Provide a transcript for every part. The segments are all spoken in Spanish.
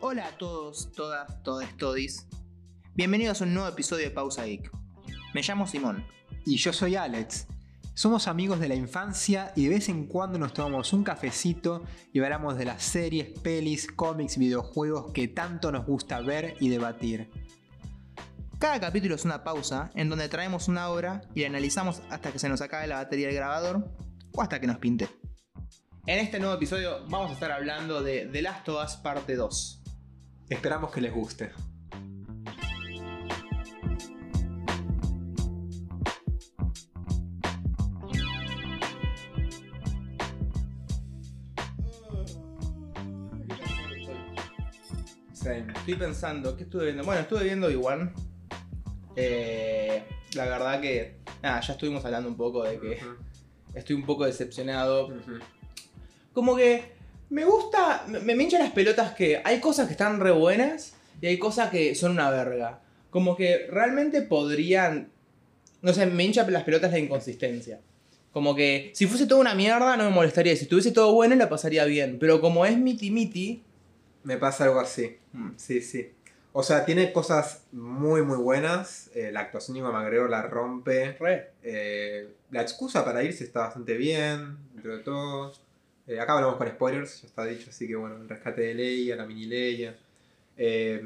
Hola a todos, todas, todes, todis. Bienvenidos a un nuevo episodio de Pausa Geek. Me llamo Simón. Y yo soy Alex. Somos amigos de la infancia y de vez en cuando nos tomamos un cafecito y hablamos de las series, pelis, cómics, videojuegos que tanto nos gusta ver y debatir. Cada capítulo es una pausa en donde traemos una obra y la analizamos hasta que se nos acabe la batería del grabador o hasta que nos pinte. En este nuevo episodio vamos a estar hablando de The Last of Us parte 2. Esperamos que les guste. Estoy pensando, ¿qué estuve viendo? Bueno, estuve viendo Iguan. Eh, la verdad que. Nada, ya estuvimos hablando un poco de que estoy un poco decepcionado. Como que me gusta. Me, me hinchan las pelotas que hay cosas que están re buenas y hay cosas que son una verga. Como que realmente podrían. No sé, me hincha las pelotas la inconsistencia. Como que si fuese toda una mierda no me molestaría. Si estuviese todo bueno la pasaría bien. Pero como es miti miti. Me pasa algo así. Mm. Sí, sí. O sea, tiene cosas muy, muy buenas. Eh, la actuación de McGregor la rompe. Re. Eh, la excusa para irse está bastante bien, dentro de todo. Eh, acá hablamos con spoilers, ya está dicho, así que bueno, el rescate de Leia, la mini Leia. Eh,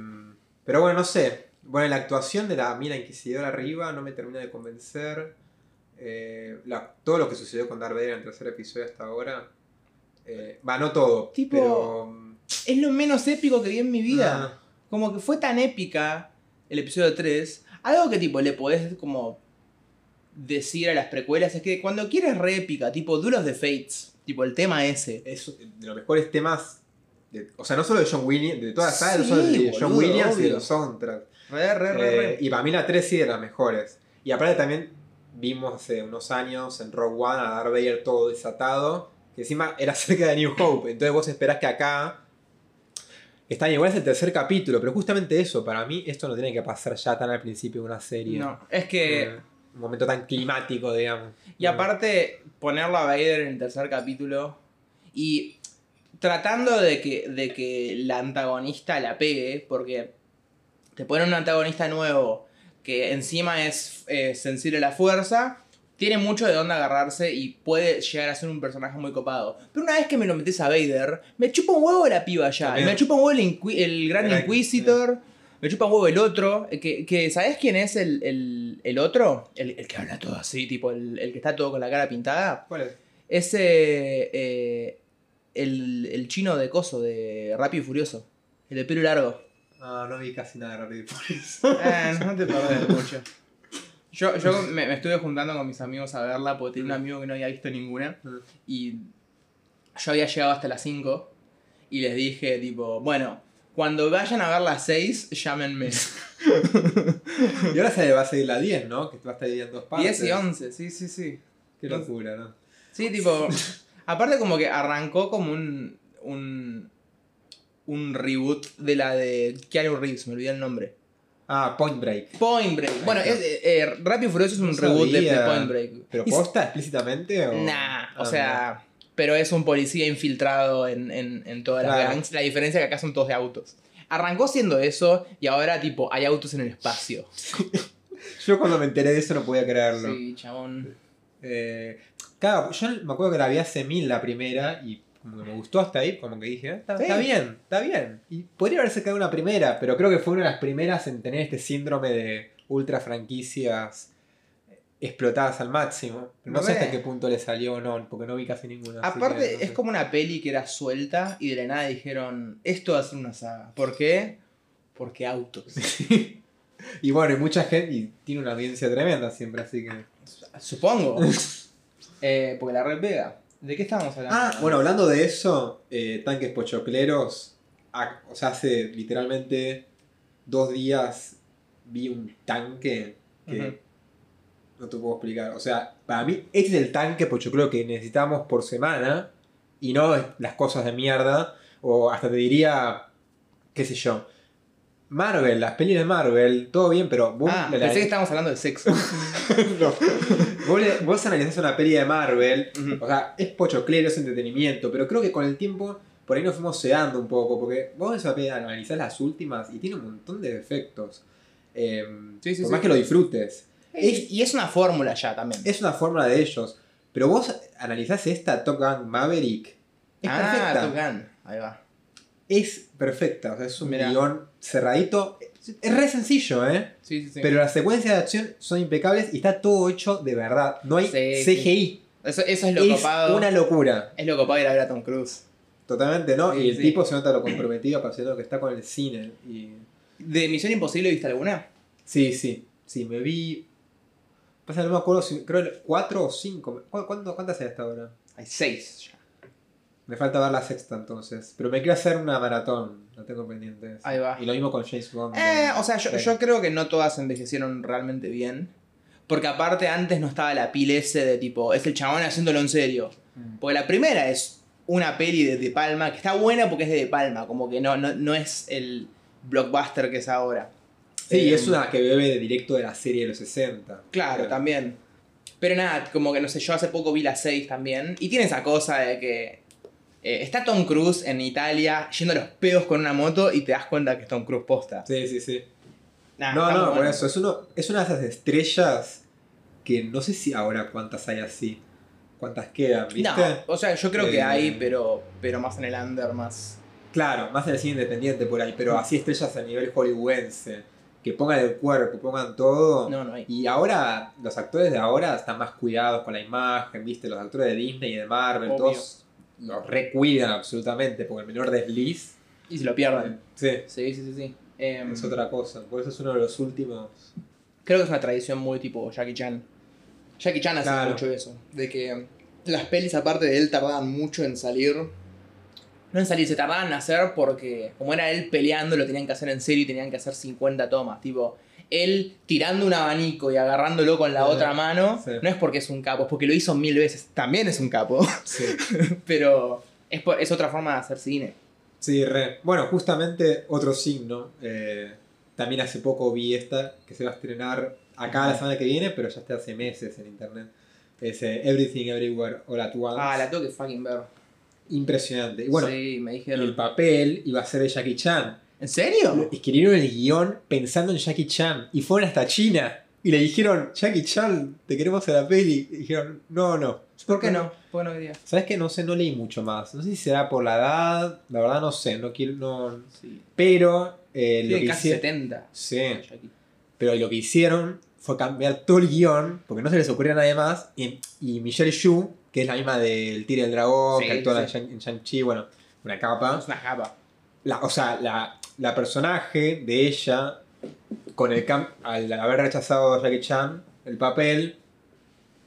pero bueno, no sé. Bueno, la actuación de la mina inquisidora arriba no me termina de convencer. Eh, la- todo lo que sucedió con Darth Vader en el tercer episodio hasta ahora. eh, Va, no todo. Tipo, pero. Es lo menos épico que vi en mi vida. ah, Como que fue tan épica el episodio 3. Algo que tipo le podés como decir a las precuelas es que cuando quieres re épica, tipo Duros de Fates, tipo el tema ese. es de los mejores temas. de- o sea, no solo de John Williams, de toda la saga, Sí, solo de John Williams y de los soundtracks. Re, re, re, Eh, re. y para mí la 3 sí de las mejores. Y aparte también vimos hace unos años en Rogue One a Darth Vader todo desatado, que encima era cerca de New Hope. Entonces vos esperás que acá... Está igual es el tercer capítulo, pero justamente eso, para mí esto no tiene que pasar ya tan al principio de una serie. No, es que... Eh, un momento tan climático, digamos. Y aparte, ponerlo a Vader en el tercer capítulo y tratando de que, de que la antagonista la pegue, porque te ponen un antagonista nuevo que encima es eh, sensible a la fuerza, tiene mucho de dónde agarrarse y puede llegar a ser un personaje muy copado. Pero una vez que me lo metes a Vader, me chupa un huevo la piba ya, y me chupa un huevo el, el Gran Inquisitor. Me chupa un huevo el otro. eh, Que, que ¿Sabes quién es el, el- el otro? El, el que habla todo así, tipo el, el que está todo con la cara pintada. ¿Cuál es? Ese. eh, el, el chino de coso, de Rápido y Furioso. El de pelo largo. Ah, no vi casi nada de Rápido y Furioso. Eh, no te perdés mucho. Yo, yo me, me estuve juntando con mis amigos a verla porque tenía un amigo que no había visto ninguna. Y yo había llegado hasta las 5 y les dije, tipo, bueno, cuando vayan a ver las 6, llámenme. y ahora se va a seguir la 10, ¿no? Que va a estar dividida en dos partes. 10 y 11, sí, sí, sí. Qué locura, ¿no? Sí, tipo. aparte, como que arrancó como un. un. un reboot de la de Keanu Reeves, me olvidé el nombre. Ah, Point Break. Point Break. Bueno, es, eh, Rápido y Furioso es un No reboot de. Point Break. ¿Pero posta explícitamente o...? Nah, o Ah, sea. Pero es un policía infiltrado en, en, en todas las gangs. La diferencia es que acá son todos de autos. Arrancó siendo eso y ahora, tipo, hay autos en el espacio. Yo cuando me enteré de eso no podía creerlo. Sí, chabón. Eh, claro, yo me acuerdo que la vi hace mil la primera y como que me gustó hasta ahí, como que dije, "Ah, está, Sí. está bien, está bien. Y podría haberse quedado una primera, pero creo que fue una de las primeras en tener este síndrome de ultra franquicias explotadas al máximo. No sé hasta qué punto le salió o no, porque no vi casi ninguna. Aparte, que no es como una peli que era suelta y de la nada dijeron, esto va a ser una saga. ¿Por qué? Porque autos. Y bueno, y mucha gente, y tiene una audiencia tremenda siempre, así que... Supongo. Eh, porque la red pega. ¿De qué estábamos hablando? Ah, bueno, hablando de eso, eh, tanques pochocleros, ah, o sea, hace literalmente dos días vi un tanque que. No te puedo explicar. O sea, para mí este es el tanque pochoclero que necesitamos por semana y no las cosas de mierda, o hasta te diría, qué sé yo. Marvel, las pelis de Marvel, todo bien, pero vos, Ah, pensé que estábamos hablando de sexo. no. vos, le- vos analizás una peli de Marvel o sea, es pochoclero, es entretenimiento, pero creo que con el tiempo, por ahí nos fuimos sedando un poco, porque vos ves a analizás las últimas y tiene un montón de defectos. Eh, Sí, sí, por sí. más que lo disfrutes. Es- y es una fórmula ya también. Es una fórmula de ellos. Pero vos analizás esta Top Gun Maverick. Es ah, perfecta. Top Gun. Ahí va. Es perfecta. O sea, es un Mirá. guion cerradito. Es re sencillo, ¿eh? Sí, sí, sí. Pero las secuencias de acción son impecables y está todo hecho de verdad. No hay Sí, CGI. eso, eso es lo Es copado. una locura. Es lo copado ir a ver a Tom Cruise. Totalmente, ¿no? Y el tipo se nota lo comprometido, apasionado que está con el cine. Y... ¿De Misión Imposible viste alguna? Sí, sí. Sí, me vi. Pasa, no me acuerdo si. Creo cuatro o cinco. ¿Cu- cuánto- ¿Cuántas hay hasta ahora? Hay seis ya. Me falta ver la sexta entonces. Pero me quiero hacer una maratón. La tengo pendiente. Ahí va. Y lo mismo con James Bond. Eh, o sea, yo, yo creo que no todas envejecieron realmente bien. Porque aparte antes no estaba la pila ese de tipo, es el chabón haciéndolo en serio. Mm. Porque la primera es una peli de De Palma, que está buena porque es de De Palma, como que no, no, no es el blockbuster que es ahora. Sí, Eh, es una que bebe de directo de la serie de los 60. Claro, también. Pero nada, como que no sé, yo hace poco vi la 6 también. Y tiene esa cosa de que eh, está Tom Cruise en Italia yendo a los pedos con una moto y te das cuenta que es Tom Cruise posta. Sí, sí, sí. Nah, no, no, por bueno. eso. Es, uno, es una de esas estrellas que no sé si ahora cuántas hay así. Cuántas quedan, ¿viste? No, o sea, yo creo que Eh, hay, pero, pero más en el under, más. Claro, más en el cine independiente por ahí, pero así estrellas a nivel hollywoodense. Que pongan el cuerpo, pongan todo. No, no hay. Y ahora, los actores de ahora están más cuidados con la imagen, ¿viste? Los actores de Disney y de Marvel, Obvio. todos los recuidan absolutamente, porque el menor desliz Y si lo pierden. sí, Sí, sí, sí, sí. Em, es otra cosa. Por eso es uno de los últimos. Creo que es una tradición muy tipo Jackie Chan. Jackie Chan hace Claro. mucho eso. De que las pelis, aparte de él, tardaban mucho en salir. No en salir, se tardaban en hacer porque, como era él peleando, lo tenían que hacer en serio y tenían que hacer 50 tomas. Tipo, él tirando un abanico y agarrándolo con la Sí. otra mano, Sí. no es porque es un capo, es porque lo hizo mil veces. También es un capo, Sí. pero es, por- es otra forma de hacer cine. Sí, re. Bueno, justamente otro signo. eh, también hace poco vi esta que se va a estrenar acá la semana que viene, pero ya está hace meses en internet. Es eh, Everything Everywhere All at Once. Ah, la tengo que fucking ver. Impresionante. Y bueno, sí, me el dijeron. papel iba a ser de Jackie Chan. ¿En serio? Escribieron el guion pensando en Jackie Chan y fueron hasta China. Y le dijeron, Jackie Chan, te queremos en la peli. Y dijeron, no, no. ¿Por qué no? ¿Por qué no quería? ¿Sabes qué? No sé, no leí mucho más. No sé si será por la edad, la verdad no sé, no quiero, no... Sí. Pero eh, lo Tiene que casi hicieron... 70. Sí, pero lo que hicieron fue cambiar todo el guion, porque no se les ocurría a nadie más, y, y Michelle Yu, que es la misma del Tigre del Dragón, Sí, que actúa sí. en Shang- en Shang-Chi, bueno, una capa. Es una japa. La, o sea, la, la personaje de ella, con el cam- al haber rechazado a Jackie Chan el papel,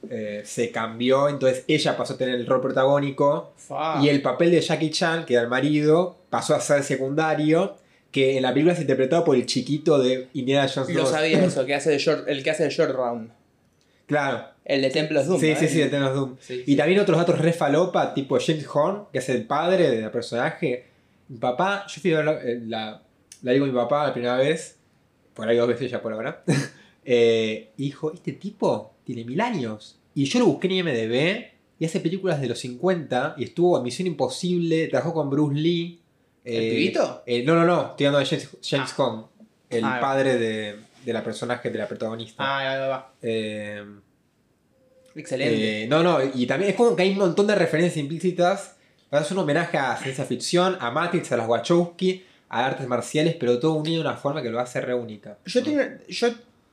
eh, se cambió, entonces ella pasó a tener el rol protagónico y el papel de Jackie Chan, que era el marido, pasó a ser secundario, que en la película es interpretado por el chiquito de Indiana Jones Lo 2. sabía eso, que hace de short, el que hace de Short Round. Claro. El de Templos Doom. Sí, ¿no? sí, sí, de Tennos Doom. Sí, Y sí. también otros datos re falopa, tipo James Horn, que es el padre del personaje. Mi papá, yo fui a ver la, eh, la, la vi con mi papá la primera vez, por ahí dos veces ya por ahora. eh, y dijo, este tipo tiene mil años. Y yo lo busqué en IMDB y hace películas de los 50 y estuvo en Misión Imposible, trabajó con Bruce Lee. ¿El eh, pibito? eh, no, no, no, estoy hablando de James, James Ah. Horn, el Ah, padre de, de la personaje, de la protagonista. Ah, ahí va. Eh, Excelente. eh, no, no, y también es como que hay un montón de referencias implícitas. Es un homenaje a ciencia ficción, a Matrix, a las Wachowski, a artes marciales, pero todo unido de una forma que lo hace re única. yo, tenía, yo,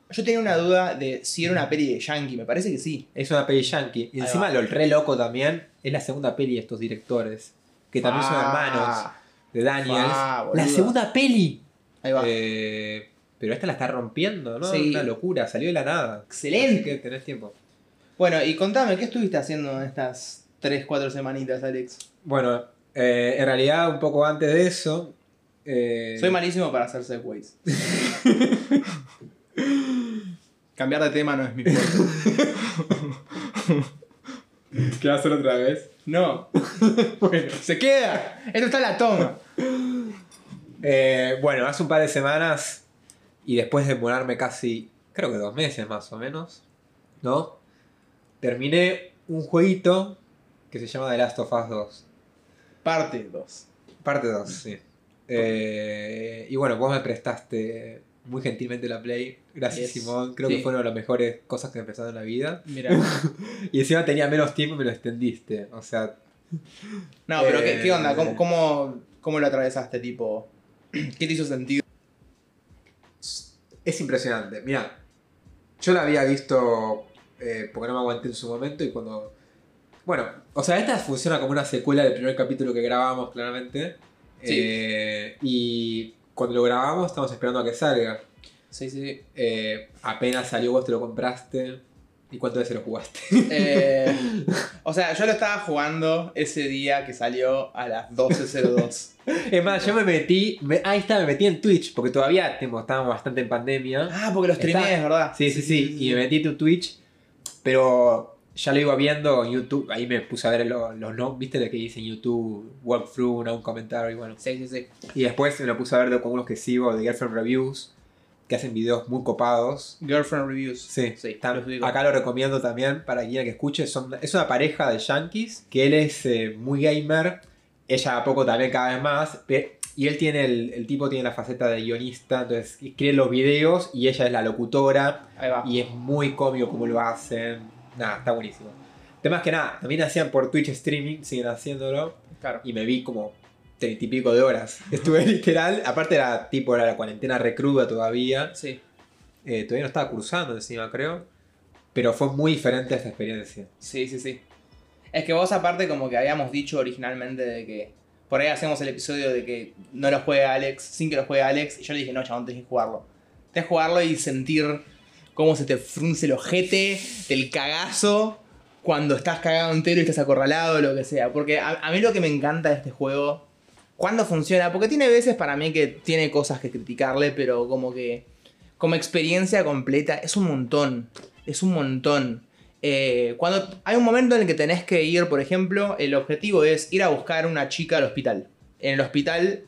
yo tenía una duda de si era una peli de Yankee. Me parece que sí. Es una peli yankee. Y encima lo re loco también es la segunda peli de estos directores, que también son hermanos Ah, de Daniels. Ah, la segunda peli. Ahí va. Eh, pero esta la está rompiendo, ¿no? Sí. Una locura, salió de la nada. Excelente. Así que tenés tiempo. Bueno, y contame, ¿qué estuviste haciendo en estas 3, 4 semanitas, Alex? Bueno, eh, en realidad un poco antes de eso... eh, Soy malísimo para hacer segways. Cambiar de tema no es mi fuerte. ¿Qué va a hacer otra vez? No. bueno, se queda. Esto está en la toma. Eh, bueno, hace un par de semanas y después de demorarme casi, creo que dos meses más o menos, ¿no? Terminé un jueguito que se llama The Last of Us 2. Parte 2. Parte 2, sí. Eh, y bueno, vos me prestaste muy gentilmente la Play. Gracias, Yes. Simón. Creo Sí. que fue una de las mejores cosas que me empezaron en la vida. Mira. Y encima tenía menos tiempo y me lo extendiste. O sea, No, pero ¿qué, qué onda? Eh. ¿Cómo, cómo, cómo lo atravesaste? Tipo, ¿qué te hizo sentido? es impresionante. Mira, yo la había visto eh, porque no me aguanté en su momento y cuando... Bueno, o sea, esta funciona como una secuela del primer capítulo que grabamos, claramente. Sí. Eh, y cuando lo grabamos estamos esperando a que salga. Sí, sí, sí. Eh, apenas salió, vos te lo compraste. ¿Y cuántas veces lo jugaste? Eh, o sea, yo lo estaba jugando ese día que salió a las 12.02. es más, yo me metí. me- ahí está, me metí en Twitch, porque todavía tipo, estábamos bastante en pandemia. Ah, porque lo streameé, verdad. Sí, sí, sí. Y me metí en tu Twitch. Pero ya lo iba viendo en YouTube. Ahí me puse a ver lo- los no, ¿viste lo que dice en YouTube? Walkthrough, ¿no? un comentario y bueno. Sí, sí, sí. Y después me lo puse a ver con unos que sigo de Girlfriend Reviews. Que hacen videos muy copados. Girlfriend Reviews. Sí, sí. Está- los ubico. acá lo recomiendo también para quien que escuche. Son, es una pareja de yankees que él es eh, muy gamer, ella a poco también cada vez más. pe- Y él tiene, el, el tipo tiene la faceta de guionista, entonces escribe los videos y ella es la locutora. Ahí va. Y es muy cómico como lo hacen. Nada, está buenísimo. Temas que nada, también hacían por Twitch streaming, siguen haciéndolo. Claro. Y me vi como treinta y pico de horas. Estuve literal, aparte era tipo era la cuarentena recruda todavía. Sí. Eh, todavía no estaba cruzando encima, creo. Pero fue muy diferente esta experiencia. Sí, sí, sí. Es que vos aparte como que habíamos dicho originalmente de que por ahí hacemos el episodio de que no lo juegue Alex, sin que lo juegue Alex, y yo le dije, no, chabón, tenés que jugarlo. Tenés que jugarlo y sentir cómo se te frunce el ojete, del cagazo, cuando estás cagado entero y estás acorralado lo que sea. Porque a, a mí lo que me encanta de este juego, cuando funciona, porque tiene veces para mí que tiene cosas que criticarle, pero como que como experiencia completa es un montón. Es un montón. Eh, cuando hay un momento en el que tenés que ir, por ejemplo, el objetivo es ir a buscar una chica al hospital. En el hospital,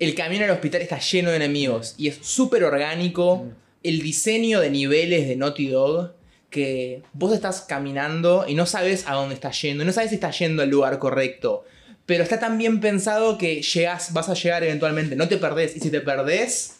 el camino al hospital está lleno de enemigos y es súper orgánico. Mm. El diseño de niveles de Naughty Dog, que vos estás caminando y no sabes a dónde estás yendo, no sabes si estás yendo al lugar correcto. Pero está tan bien pensado que llegás, vas a llegar eventualmente, no te perdés. Y si te perdés,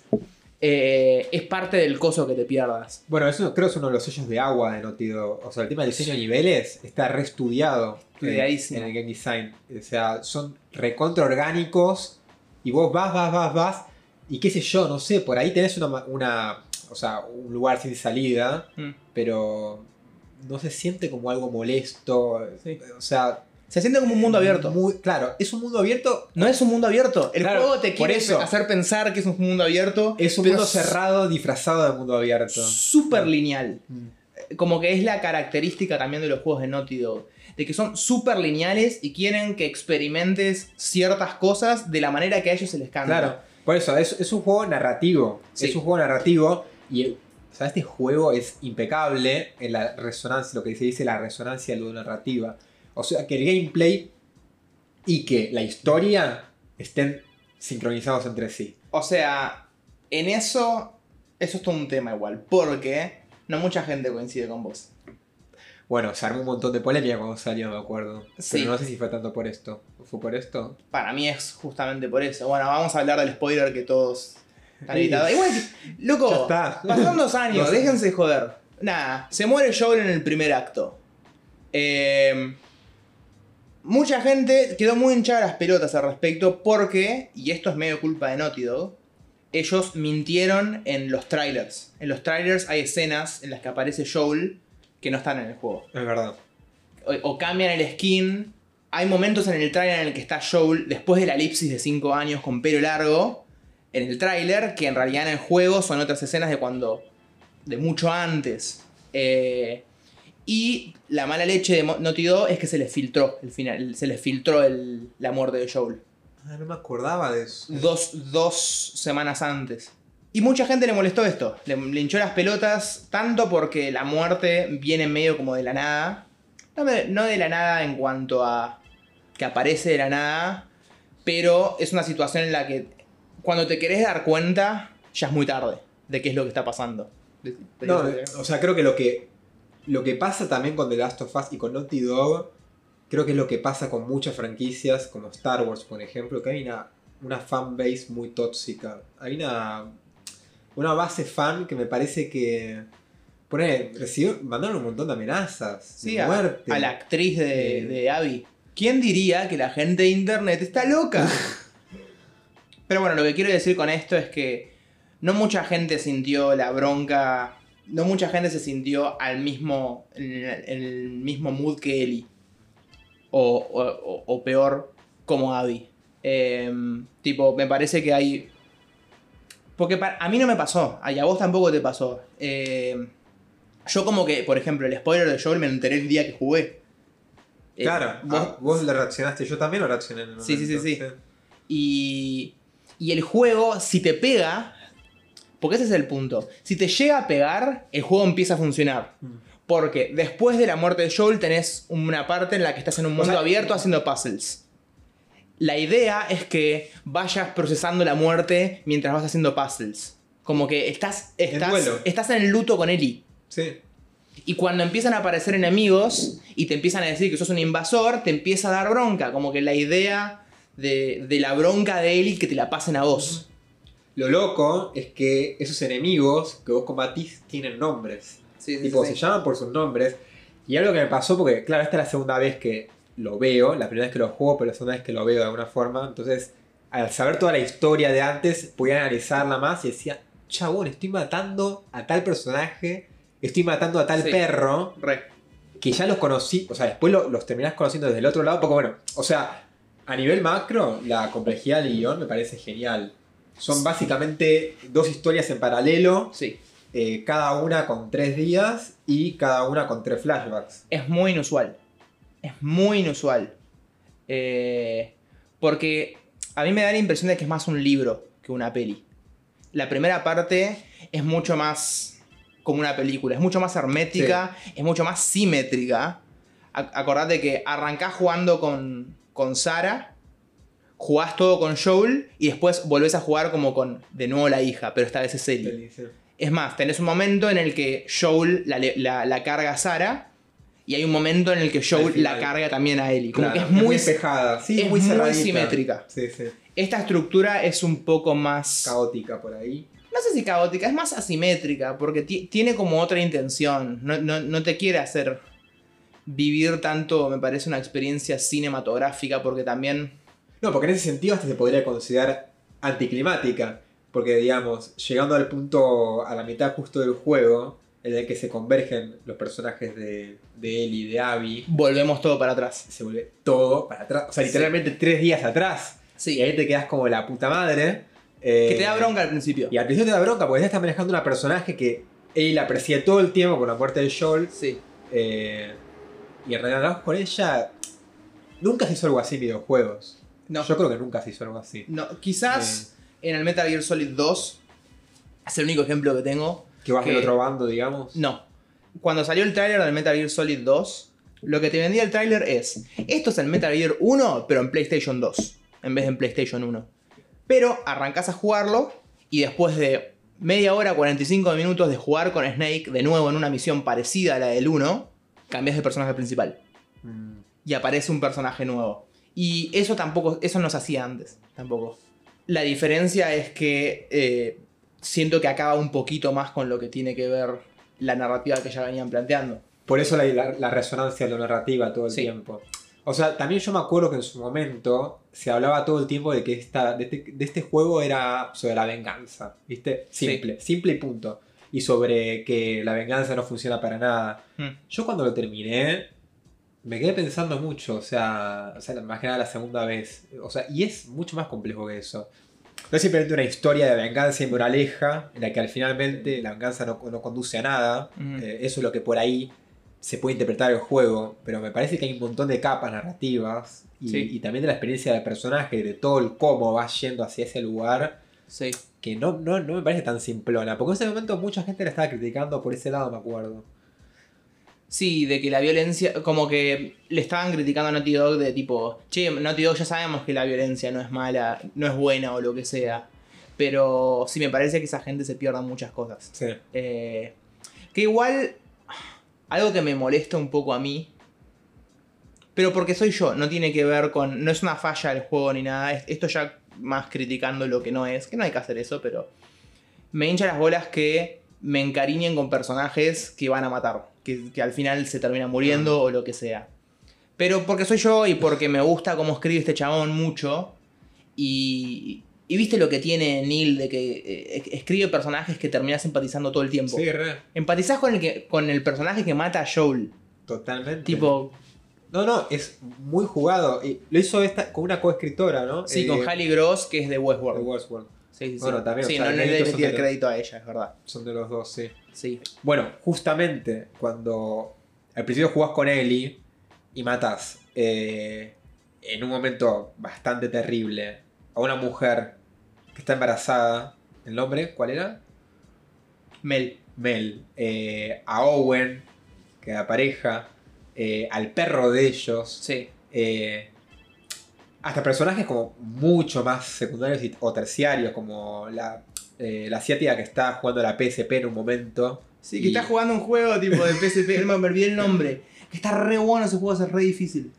eh, es parte del coso que te pierdas. Bueno, eso creo que es uno de los sellos de agua de Naughty Dog. O sea, el tema del diseño de niveles está reestudiado eh, Estudiadísimo. en el game design. O sea, son recontra orgánicos y vos vas, vas, vas, vas. Y qué sé yo, no sé, por ahí tenés una, una o sea, un lugar sin salida, Mm. pero no se siente como algo molesto. Sí. O sea, Se siente como un mundo abierto. Muy, claro, es un mundo abierto. No es un mundo abierto. El Claro, juego te quiere eso. hacer pensar que es un mundo abierto. Es un mundo cerrado disfrazado de mundo abierto. Súper lineal. Mm. Como que es la característica también de los juegos de Naughty Dog. De que son súper lineales y quieren que experimentes ciertas cosas de la manera que a ellos se les canta. Claro, por eso, es, es un juego narrativo. Sí. Es un juego narrativo y o sea, este juego es impecable en la resonancia, lo que se dice la resonancia narrativa. O sea, que el gameplay y que la historia estén sincronizados entre sí. O sea, en eso, eso es todo un tema igual. Porque no mucha gente coincide con vos. Bueno, se armó un montón de polémica cuando salió, me acuerdo. Sí. Pero no sé si fue tanto por esto. ¿Fue por esto? Para mí es justamente por eso. Bueno, vamos a hablar del spoiler que todos han evitado. Igual, loco, Ya está. pasaron dos años, Dos años. déjense joder. Nada, se muere Joel en el primer acto. Eh, mucha gente quedó muy hinchada las pelotas al respecto porque, y esto es medio culpa de Naughty Dog, ellos mintieron en los trailers. En los trailers hay escenas en las que aparece Joel que no están en el juego Es verdad. o, o cambian el skin. Hay momentos en el tráiler en el que está Joel después de la elipsis de 5 años con pelo largo en el tráiler, que en realidad en el juego son otras escenas de cuando. de mucho antes. Eh, y la mala leche de Naughty Dog es que se les filtró el final, se les filtró el- la muerte de Joel. Ah, no me acordaba de eso. Dos, dos semanas antes. Y mucha gente le molestó esto. Le, le hinchó las pelotas tanto porque la muerte viene medio como de la nada. No, me- no de la nada en cuanto a que aparece de la nada. Pero es una situación en la que cuando te querés dar cuenta, ya es muy tarde de qué es lo que está pasando. De- de- No, o sea, creo que lo que lo que pasa también con The Last of Us y con Naughty Dog, creo que es lo que pasa con muchas franquicias como Star Wars, por ejemplo, que hay una una fanbase muy tóxica. Hay una, una base fan que me parece que. Pone, recibió, mandaron un montón de amenazas. Sí, de a, muerte. a la actriz de, Eh. de Abby. ¿Quién diría que la gente de internet está loca? Pero bueno, lo que quiero decir con esto es que no mucha gente sintió la bronca. No mucha gente se sintió al mismo. en el, mismo mood que Ellie. O, o- peor, como Abby. Em, tipo, me parece que hay. Porque a mí no me pasó, y a vos tampoco te pasó. Em, yo como que, por ejemplo, el spoiler de Joel me enteré el día que jugué. Eh, Claro, vos- ah, vos le reaccionaste, yo también lo reaccioné en el Sí, sí, sí, momento, sí. y, y el juego, si te pega, porque ese es el punto, si te llega a pegar, el juego empieza a funcionar. Mm. Porque después de la muerte de Joel tenés una parte en la que estás en un O mundo sea, abierto haciendo puzzles. La idea es que vayas procesando la muerte mientras vas haciendo puzzles. Como que estás, estás, duelo. estás en el luto con Ellie. Sí. Y cuando empiezan a aparecer enemigos y te empiezan a decir que sos un invasor, te empieza a dar bronca. Como que la idea de, de la bronca de Ellie que te la pasen a vos. Lo loco es que esos enemigos que vos combatís tienen nombres. Sí, tipo, se llaman por sus nombres. Y algo que me pasó, porque claro, esta es la segunda vez que lo veo, la primera vez que lo juego, pero la segunda vez que lo veo de alguna forma. Entonces, al saber toda la historia de antes, podía analizarla más y decía, chabón, estoy matando a tal personaje, estoy matando a tal perro, Re. que ya los conocí, o sea, después lo- los terminás conociendo desde el otro lado, porque bueno, o sea, a nivel macro, la complejidad del guion me parece genial. Son básicamente dos historias en paralelo, Sí. eh, cada una con tres días y cada una con tres flashbacks. Es muy inusual. Es muy inusual. Eh, porque a mí me da la impresión de que es más un libro que una peli. La primera parte es mucho más como una película, es mucho más hermética, es mucho más simétrica. A- Acordate que arrancás jugando con, con Sara, jugás todo con Joel y después volvés a jugar como con de nuevo la hija, pero esta vez es Ellie. Es más, tenés un momento en el que Joel la, la- la carga a Sara y hay un momento en el que Joel la carga también a Ellie. Como Claro, que es muy... despejada, sí, es muy simétrica. Sí, sí. Esta estructura es un poco más... Caótica por ahí. No sé si caótica, es más asimétrica, porque ti- tiene como otra intención. No, no- no te quiere hacer vivir tanto, me parece, una experiencia cinematográfica, porque también... No, porque en ese sentido hasta se podría considerar anticlimática. Porque, digamos, llegando al punto, a la mitad justo del juego, en el que se convergen los personajes de, de Ellie y de Abby, Volvemos todo para atrás. se vuelve todo para atrás. O sea, literalmente tres días atrás. Sí. Y ahí te quedas como la puta madre. eh, Que te da bronca al principio. Y al principio te da bronca porque ya estás manejando una personaje que la persigue todo el tiempo con la muerte de Joel. Sí. eh, y en realidad con ella nunca se hizo algo así en videojuegos. No, Yo creo que nunca se hizo algo así. no quizás en el Metal Gear Solid 2 es el único ejemplo que tengo. Que vas del otro bando, digamos. No. Cuando salió el tráiler del Metal Gear Solid 2, lo que te vendía el tráiler es, esto es el Metal Gear 1, pero en PlayStation 2, en vez de en PlayStation 1. Pero arrancás a jugarlo y después de media hora, 45 minutos de jugar con Snake de nuevo en una misión parecida a la del 1, cambias de personaje principal Mm, y aparece un personaje nuevo. Y eso tampoco, eso no se hacía antes, tampoco. La diferencia es que eh, siento que acaba un poquito más con lo que tiene que ver la narrativa que ya venían planteando. Por eso la, la- la resonancia de la narrativa todo el Sí. tiempo. O sea, también yo me acuerdo que en su momento se hablaba todo el tiempo de que esta, de, este, de este juego era sobre la venganza. ¿Viste? Sí. Simple, simple y punto. Y sobre que la venganza no funciona para nada. Hmm. Yo cuando lo terminé, me quedé pensando mucho, o sea, o sea, más que nada la segunda vez. O sea, y es mucho más complejo que eso. No es simplemente una historia de venganza y moraleja, en la que al finalmente la venganza no, no conduce a nada. Eh, eso es lo que por ahí se puede interpretar el juego, pero me parece que hay un montón de capas narrativas y, Sí. y también de la experiencia del personaje, de todo el cómo va yendo hacia ese lugar, Sí. que no, no, no me parece tan simplona, porque en ese momento mucha gente la estaba criticando por ese lado, me acuerdo. Sí, de que la violencia, como que le estaban criticando a Naughty Dog de tipo, che, Naughty Dog ya sabemos que la violencia no es mala, no es buena o lo que sea. Pero sí me parece que esa gente se pierda muchas cosas. Sí. Eh, que igual, algo que me molesta un poco a mí, pero porque soy yo, no tiene que ver con, no es una falla del juego ni nada, es- esto ya más criticando lo que no es, que no hay que hacer eso, pero me hincha las bolas que me encariñen con personajes que van a matar, que, que al final se terminan muriendo o lo que sea. Pero porque soy yo y porque me gusta cómo escribe este chabón mucho. Y, y viste lo que tiene Neil de que eh, escribe personajes que terminas empatizando todo el tiempo. Sí, re. Empatizás con el, que, con el personaje que mata a Joel. Totalmente. Tipo, No, no, es muy jugado. Y lo hizo esta, con una coescritora, ¿no? sí, Eh, con Halle Gross, que es de de Westworld. Sí, sí, sí. Bueno, también, Sí, o sea, no, no le metí el crédito a ella, es verdad. Son de los dos, sí. Sí. Bueno, justamente cuando al principio jugás con Ellie y matas eh, en un momento bastante terrible a una mujer que está embarazada. ¿El nombre cuál era? Mel. Mel. eh, a Owen, que es la pareja. eh, al perro de ellos. Sí. eh, hasta personajes como mucho más secundarios y- o terciarios, como la, eh, la asiática que está jugando a la PSP en un momento. Sí, que Y- está jugando un juego tipo de PSP, no me olvidé el nombre. Que está re bueno ese juego, es re difícil.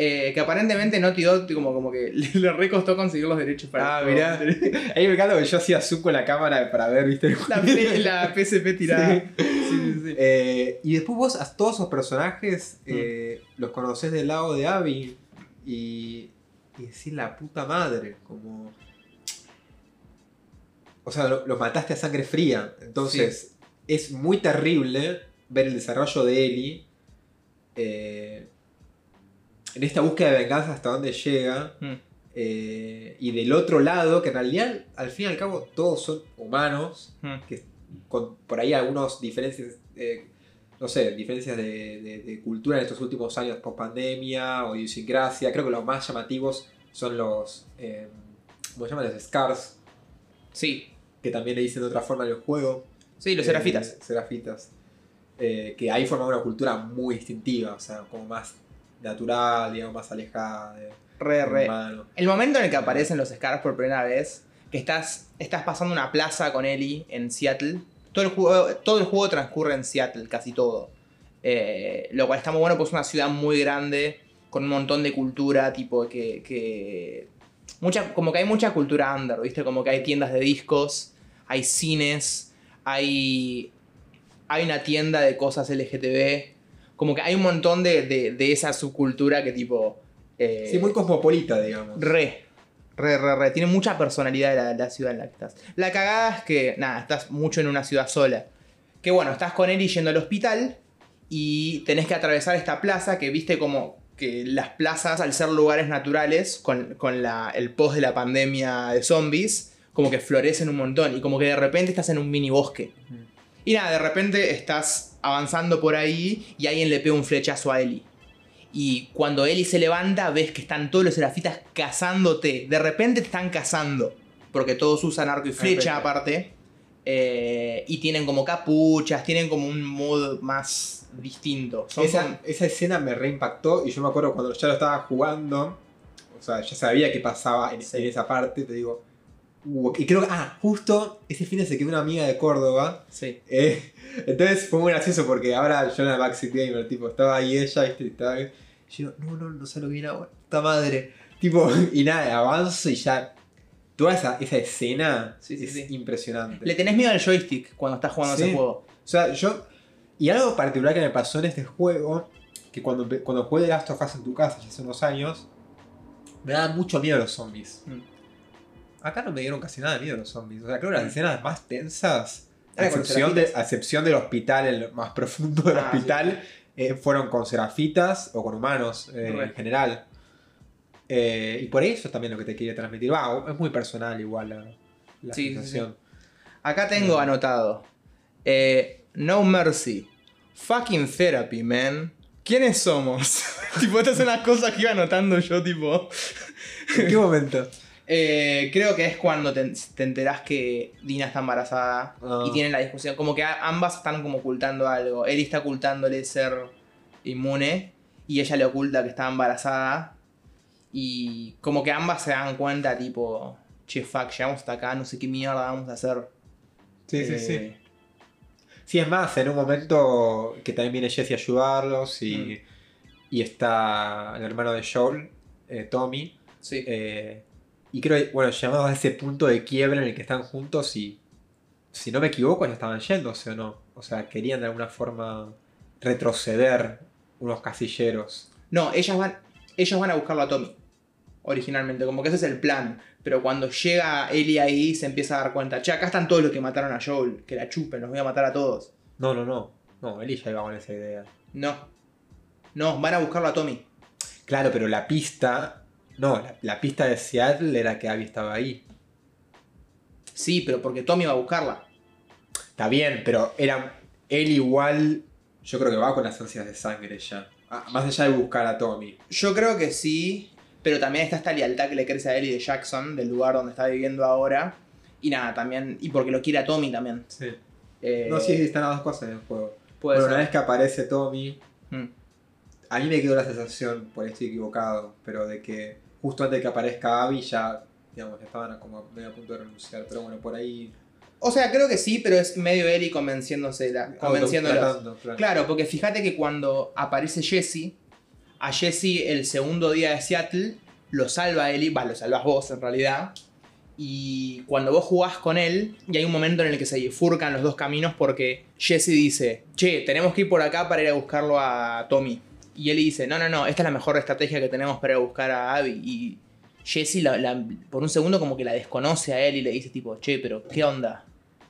Eh, que aparentemente Naughty Dog como, como que le, le re costó conseguir los derechos para Ah, el juego. mirá. Ahí me encanta que yo hacía zoom con la cámara para ver, ¿viste? La, P- la PSP tirada. Sí. Sí, sí. Eh, y después vos a todos esos personajes eh, los conocés del lado de Abby y, y decís la puta madre, como... O sea, lo- los mataste a sangre fría. Entonces, es muy terrible ver el desarrollo de Ellie eh, en esta búsqueda de venganza hasta dónde llega. Mm. eh, y del otro lado, que en realidad, al fin y al cabo, todos son humanos Mm. que con por ahí algunas diferencias, eh, no sé, diferencias de, de- de cultura en estos últimos años post pandemia o idiosincrasia. Creo que los más llamativos son los, eh, ¿cómo se llaman? Los Scars, Sí, que también le dicen de otra forma en el juego. sí, los Eh, serafitas. serafitas. Eh, que ahí forman una cultura muy distintiva, o sea, como más natural, digamos, más alejada de Re, re. humano. El momento en el que aparecen los Scars por primera vez, que estás, estás pasando una plaza con Ellie en Seattle. Todo el juego, todo el juego transcurre en Seattle, casi todo. Eh, lo cual está muy bueno, pues es una ciudad muy grande, con un montón de cultura, tipo que. que mucha, como que hay mucha cultura under, ¿viste? Como que hay tiendas de discos, hay cines, hay. Hay una tienda de cosas LGTB. Como que hay un montón de, de- de esa subcultura que tipo. eh, Sí, muy cosmopolita, digamos. Re, re, re, re. Tiene mucha personalidad la, la ciudad en la que estás. La cagada es que, nada, estás mucho en una ciudad sola. Que bueno, estás con y yendo al hospital y tenés que atravesar esta plaza que viste como que las plazas, al ser lugares naturales, con, con la, el post de la pandemia de zombies, como que florecen un montón y como que de repente estás en un mini bosque. Y nada, de repente estás avanzando por ahí y alguien le pega un flechazo a Ellie. Y cuando Ellie se levanta, ves que están todos los serafitas cazándote. De repente te están cazando. Porque todos usan arco y flecha aparte. Eh, y tienen como capuchas, tienen como un mood más distinto. Son esa, esa escena me reimpactó y yo me acuerdo cuando ya lo estaba jugando, o sea, ya sabía que pasaba en, Sí. en esa parte, te digo, "Uh", y creo que, ah, justo ese fin de se quedó una amiga de Córdoba, Sí. eh, entonces fue muy gracioso porque ahora yo en la Backseat Gamer, tipo, estaba ahí ella, ¿viste? Y estaba ahí, y yo, no, no, no sé lo que viene ahora, puta madre, tipo, y nada, avanzo y ya, toda esa, esa escena Sí, es sí. impresionante. Le tenés miedo al joystick cuando estás jugando ese juego. O sea, yo. Y algo particular que me pasó en este juego, que cuando, cuando jugué The Last of Us en tu casa ya hace unos años, me daban mucho miedo los zombies. Mm. Acá no me dieron casi nada de miedo los zombies. O sea, creo que las escenas más tensas, a excepción, de, a excepción del hospital, el más profundo del Ah, sí. hospital, eh, fueron con serafitas o con humanos eh, en general. Eh, y por eso también lo que te quería transmitir. Va, es muy personal igual la, la Sí, sí, sensación. Acá tengo Mm. anotado. eh, no Mercy. Fucking Therapy, man. ¿Quiénes somos? tipo, estas son las cosas que iba anotando yo, tipo. ¿En qué momento? Eh, creo que es cuando te, te enterás que Dina está embarazada Ah. y tienen la discusión. Como que ambas están como ocultando algo. Él está ocultándole ser inmune y ella le oculta que está embarazada. Y como que ambas se dan cuenta, tipo, che, fuck, llegamos hasta acá, no sé qué mierda vamos a hacer. Sí, sí, Eh, sí. Sí, es más, en un momento que también viene Jesse a ayudarlos y, Mm. y está el hermano de Joel, eh, Tommy, Sí. eh, y creo que, bueno, llegamos a ese punto de quiebra en el que están juntos y, si no me equivoco, ya estaban yéndose o no. O sea, querían de alguna forma retroceder unos casilleros. No, ellas van, ellos van a buscarlo a Tommy. Originalmente, como que ese es el plan. Pero cuando llega Ellie ahí, se empieza a dar cuenta, che, acá están todos los que mataron a Joel, que la chupen, los voy a matar a todos. No, no, no. No, Ellie ya iba con esa idea. No. No, van a buscarlo a Tommy. Claro, pero la pista. No, la, la pista de Seattle era que Abby estaba ahí. Sí, pero porque Tommy va a buscarla. Está bien, pero era. Él igual. Yo creo que va con las ansias de sangre ya. Ah, Más allá de buscar a Tommy. Yo creo que sí, pero también está esta lealtad que le crece a Ellie de Jackson, del lugar donde está viviendo ahora. Y nada, también. Y porque lo quiere a Tommy también. Sí. Eh, No, sí, están las dos cosas en el juego. Puede Bueno, una ser. vez que aparece Tommy, Mm. a mí me quedó la sensación, por ahí estoy equivocado, pero de que justo antes de que aparezca Abby ya, digamos, estaban como medio a punto de renunciar. Pero bueno, por ahí. O sea, creo que sí, pero es medio Ellie convenciéndose, convenciéndolos. Claro. Claro, porque fíjate que cuando aparece Jesse, a Jesse el segundo día de Seattle lo salva Ellie, va, lo salvas vos en realidad. Y cuando vos jugás con él, y hay un momento en el que se bifurcan los dos caminos porque Jesse dice, che, tenemos que ir por acá para ir a buscarlo a Tommy. Y Ellie dice, no, no, no, esta es la mejor estrategia que tenemos para buscar a Abby. Y Jesse la- la- por un segundo como que la desconoce a él y le dice tipo, che, pero ¿qué onda?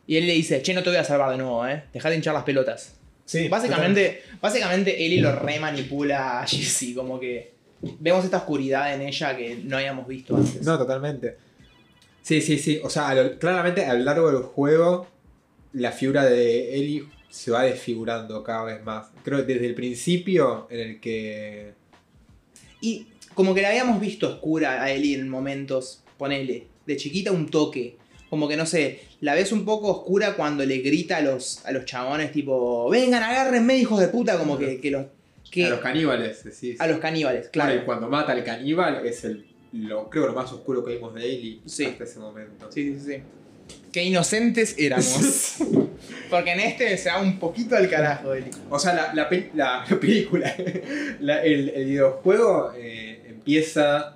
Y él le dice, che, no te voy a salvar de nuevo, eh. Deja de hinchar las pelotas. Sí, Básicamente, básicamente Ellie lo remanipula a Jessie, como que vemos esta oscuridad en ella que no habíamos visto antes. No, totalmente. Sí, sí, sí. O sea, a lo- claramente a lo largo del juego, la figura de Ellie se va desfigurando cada vez más. Creo que desde el principio, en el que. Y como que la habíamos visto oscura a Ellie en momentos, ponele, de chiquita un toque. Como que no sé, la ves un poco oscura cuando le grita a los, a los chabones tipo, vengan, agárrenme hijos de puta, como que, que los... Que, A los caníbales, decís. a los caníbales, Claro, claro. y cuando mata al caníbal es el. Lo, creo lo más oscuro que vimos de Ellie Sí. hasta ese momento. Sí, sí, sí. Qué inocentes éramos. Porque en este se va un poquito al carajo, Ellie. O sea, la, la pe- la- la película, la- el, el videojuego eh, empieza.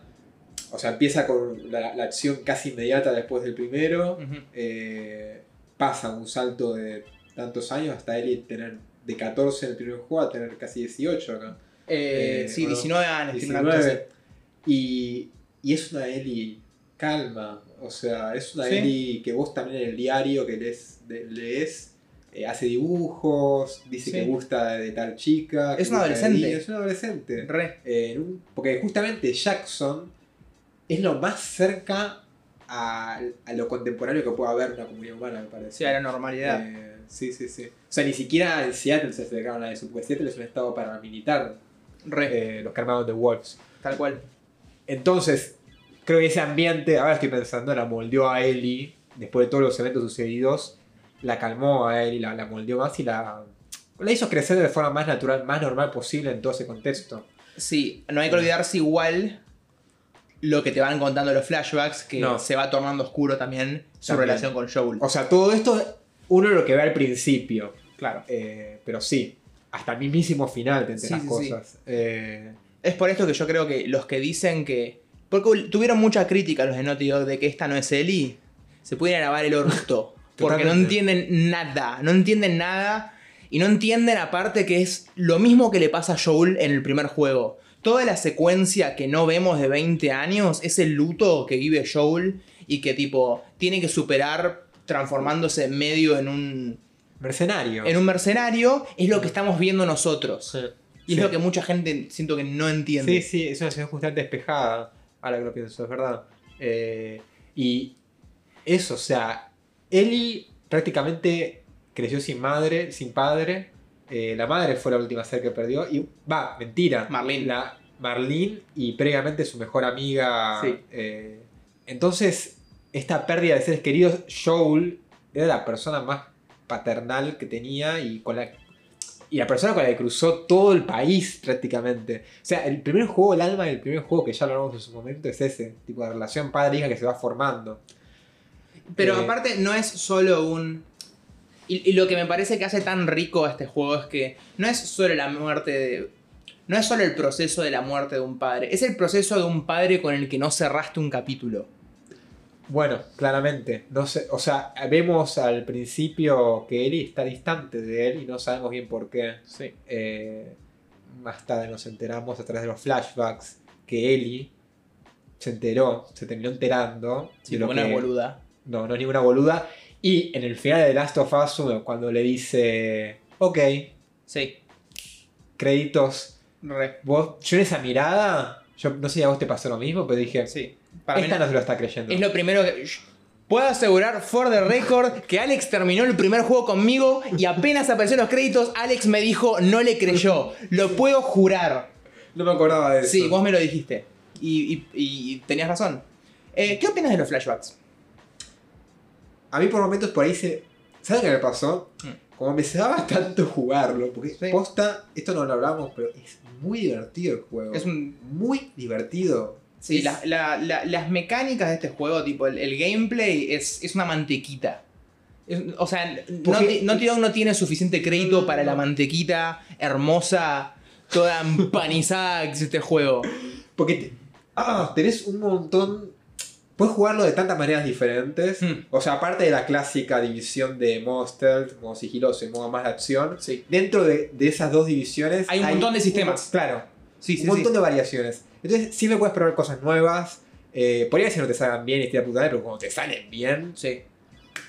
O sea, empieza con la, la acción casi inmediata después del primero. Ujú. eh, pasa un salto de tantos años hasta él tener de 14 en el primer juego a tener casi 18 acá. Eh, Eh, sí, bueno, 19 años. tiene una cosa así. 19. Y, y es una Ellie calma. O sea, es una Sí. Ellie que vos también en el diario que lees, de- lees eh, hace dibujos, dice Sí. que gusta de tal chica. Es de adolescente. Es una adolescente. Re. Eh, un- porque justamente Jackson es lo más cerca a, a lo contemporáneo que pueda haber una comunidad humana, me parece. Sí, a la normalidad. Eh, sí, sí, sí. O sea, ni siquiera en Seattle se acercaron a eso, porque Seattle es un estado paramilitar, Re. los armaron The Wolves. Tal cual. Entonces, creo que ese ambiente, ahora estoy pensando, la moldeó a Ellie, después de todos los eventos sucedidos, la calmó a Ellie, la, la moldeó más y la, la hizo crecer de forma más natural, más normal posible en todo ese contexto. Sí, no hay que olvidarse igual lo que te van contando los flashbacks, que No. se va tornando oscuro también su También. relación con Joel. O sea, todo esto uno lo que ve al principio, Claro. eh, pero sí, hasta el mismísimo final te enteras Sí, sí, sí. cosas. Eh, Es por esto que yo creo que los que dicen que. Porque tuvieron mucha crítica los de Naughty Dog de que esta no es Ellie, se pueden grabar el orto. porque no entienden nada. No entienden nada. Y no entienden aparte que es lo mismo que le pasa a Joel en el primer juego. Toda la secuencia que no vemos de 20 años es el luto que vive Joel y que tipo tiene que superar transformándose medio en un, mercenario. en un mercenario. Es lo que estamos viendo nosotros. Sí. Y Sí. es lo que mucha gente siento que no entiende. Sí, sí, es una situación justamente despejada, ahora que lo pienso, es verdad. Eh, y eso, o sea, Ellie prácticamente creció sin madre, sin padre. Eh, la madre fue la última ser que perdió. Y va, mentira. Marlene. La, Marlene y previamente su mejor amiga. Sí. eh, entonces, esta pérdida de seres queridos, Joel era la persona más paternal que tenía y con la y la persona con la que cruzó todo el país prácticamente. O sea, el primer juego, el alma del primer juego que ya hablamos en su momento es ese, tipo de relación padre-hija que se va formando. Pero Eh, aparte no es solo un... Y, y lo que me parece que hace tan rico a este juego es que no es solo la muerte de... No es solo el proceso de la muerte de un padre, es el proceso de un padre con el que no cerraste un capítulo. Bueno, claramente. No sé, o sea, vemos al principio que Ellie está distante de él y no sabemos bien por qué. Sí. Eh, más tarde nos enteramos a través de los flashbacks que Ellie se enteró, se terminó enterando. Sí, que- es boluda. No, no es ninguna boluda. Y en el final de The Last of Us 1, cuando le dice, ok, Sí. créditos, Re. vos, yo en esa mirada, yo no sé si a vos te pasó lo mismo, pero dije, Sí. Para esta no se lo está creyendo. es lo primero que. Puedo asegurar for the record que Alex terminó el primer juego conmigo y apenas apareció en los créditos, Alex me dijo no le creyó. Lo puedo jurar. No me acordaba de eso. Sí, vos me lo dijiste. Y, y- y tenías razón. Eh, ¿Qué opinas de los flashbacks? A mí por momentos por ahí se... ¿Sabes qué me pasó? Mm. Como me daba tanto jugarlo, porque Sí. posta, esto no lo hablamos, pero es muy divertido el juego. Es un. muy divertido. Sí, la- la- la- las mecánicas de este juego, tipo el, el gameplay, es, es una mantequita. Es- o sea, Naughty Naughty Dog no tiene suficiente crédito para la mantequita hermosa, toda empanizada que es este juego. Porque te- ah, tenés un montón. Puedes jugarlo de tantas maneras diferentes. Hmm. O sea, aparte de la clásica división de modo stealth, modo sigiloso y modo más de acción, Sí. dentro de, de esas dos divisiones Hay un montón de sistemas. un- claro, Sí, un montón de variaciones. Entonces, siempre puedes probar cosas nuevas. Eh, podría que no te salgan bien y esté a puta madre, pero cuando te salen bien, Sí.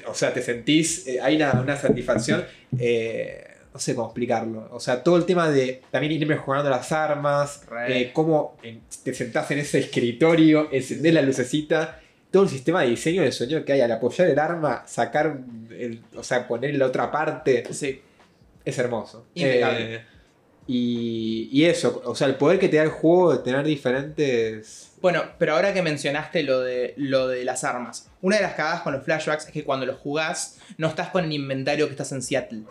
o sea, te sentís, eh, hay una, una satisfacción, eh, no sé cómo explicarlo. O sea, todo el tema de también ir mejorando las armas, eh, cómo te sentás en ese escritorio, encendés la lucecita, todo el sistema de diseño de sonido que hay al apoyar el arma, sacar, el, o sea, poner la otra parte, Sí. es hermoso. Impecable. Y, y eso, o sea, el poder que te da el juego de tener diferentes... Bueno, pero ahora que mencionaste lo de, lo de las armas, una de las cagadas con los flashbacks es que cuando los jugás no estás con el inventario que estás en Seattle.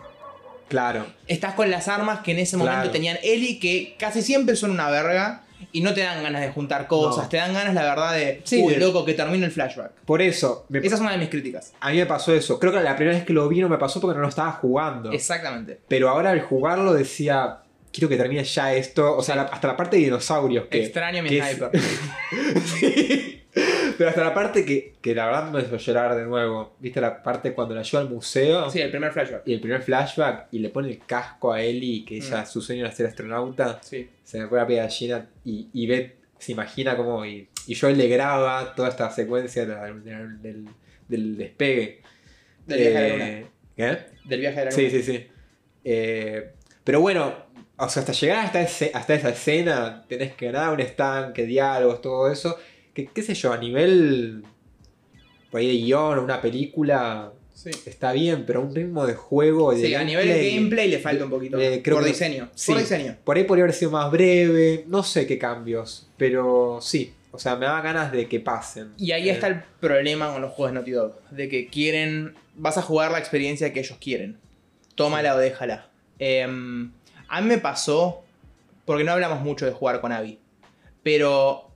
Claro. Estás con las armas que en ese momento Claro. tenían Ellie, que casi siempre son una verga y no te dan ganas de juntar cosas, No. te dan ganas, la verdad, de. Sí, Uy, de- loco, que termine el flashback. Por eso, me- Esa es una de mis críticas. a mí me pasó eso. Creo que la primera vez que lo vi no me pasó porque no lo estaba jugando. Exactamente. Pero ahora al jugarlo decía, quiero que termine ya esto. O sea, la- hasta la parte de dinosaurios. Que, Extraño mi que es- sniper. Sí. Pero hasta la parte que, que la verdad me hizo llorar de nuevo. ¿Viste la parte cuando la lleva al museo? Sí, el primer flashback. Y el primer flashback y le pone el casco a Ellie, que ella Mm. su sueño era ser astronauta. Sí. Se me pone la piel de gallina y, y ve, se imagina cómo. Y, y Joel le graba toda esta secuencia del, del- del- del despegue. Del viaje a la luna. Eh, ¿Qué? Del viaje a la luna. Sí, sí, sí. Eh, pero bueno, o sea, hasta llegar hasta, ese- hasta esa escena, tenés que ganar un estanque, diálogos, todo eso. Que, qué sé yo, a nivel por ahí de guion o una película Sí. está bien, pero un ritmo de juego y de Sí, a nivel de gameplay le falta un poquito. eh, creo por que- diseño. sí. Por diseño. Por ahí podría haber sido más breve, no sé qué cambios, pero sí, o sea, me da ganas de que pasen. Y ahí Eh, está el problema con los juegos de Naughty Dog. De que quieren. Vas a jugar la experiencia que ellos quieren. Tómala o déjala. Em, a mí me pasó. Porque no hablamos mucho de jugar con Abby. Pero.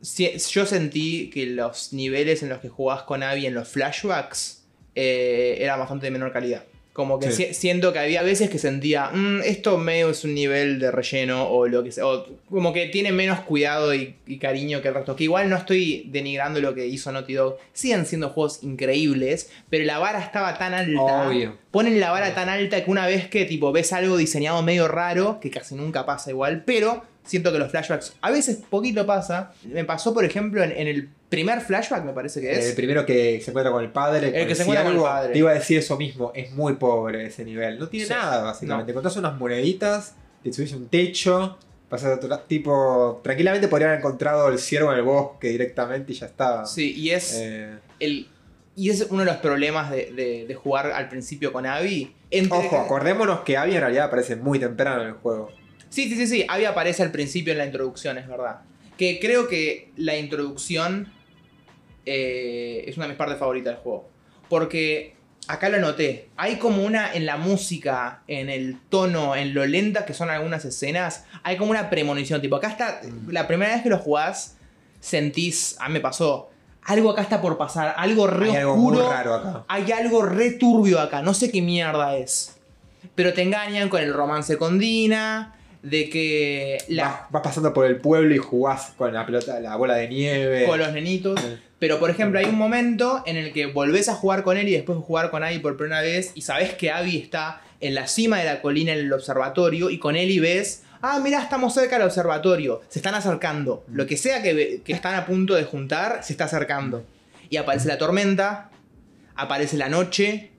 yo sentí que los niveles en los que jugabas con Abby en los flashbacks. eh, eran bastante de menor calidad. Como que Sí. si- siento que había veces que sentía. "Mm, esto medio es un nivel de relleno. O lo que sea. o como que tiene menos cuidado y, y cariño que el resto. Que igual no estoy denigrando lo que hizo Naughty Dog. Siguen siendo juegos increíbles. Pero la vara estaba tan alta. Obvio. Ponen la vara tan alta que una vez que tipo ves algo diseñado medio raro, que casi nunca pasa igual, pero siento que los flashbacks a veces poquito pasa. Me pasó, por ejemplo, en, en el primer flashback, me parece que es. El primero que se encuentra con el padre. El que se encuentra con el padre. Te iba a decir eso mismo, es muy pobre ese nivel. No tiene Sí. nada, básicamente. Contás unas moneditas, te subís un techo, pasas a otro tipo. Tranquilamente podrían haber encontrado el ciervo en el bosque directamente y ya estaba. Sí, y es Eh, el. Y es uno de los problemas de, de- de jugar al principio con Abby. Entre- Ojo, acordémonos que Abby en realidad aparece muy temprano en el juego. Sí, sí, sí, sí. Abby aparece al principio en la introducción, es verdad. Que creo que la introducción eh, es una de mis partes favoritas del juego. Porque acá lo noté. Hay como una en la música, en el tono, en lo lenta que son algunas escenas. Hay como una premonición. Tipo, acá está. La primera vez que lo jugás, sentís. A mí me pasó. Algo acá está por pasar. Algo re Hay algo muy oscuro. raro acá. Hay algo re turbio acá. No sé qué mierda es. Pero te engañan con el romance con Dina. De que la, Vas, vas pasando por el pueblo y jugás con la pelota, la bola de nieve. con los nenitos. Pero por ejemplo, hay un momento en el que volvés a jugar con él y después jugar con Abby por primera vez y sabés que Abby está en la cima de la colina en el observatorio y con él y ves, ah, mira, estamos cerca del observatorio, se están acercando. Lo que sea que, que están a punto de juntar, se está acercando. Y aparece la tormenta, aparece la noche,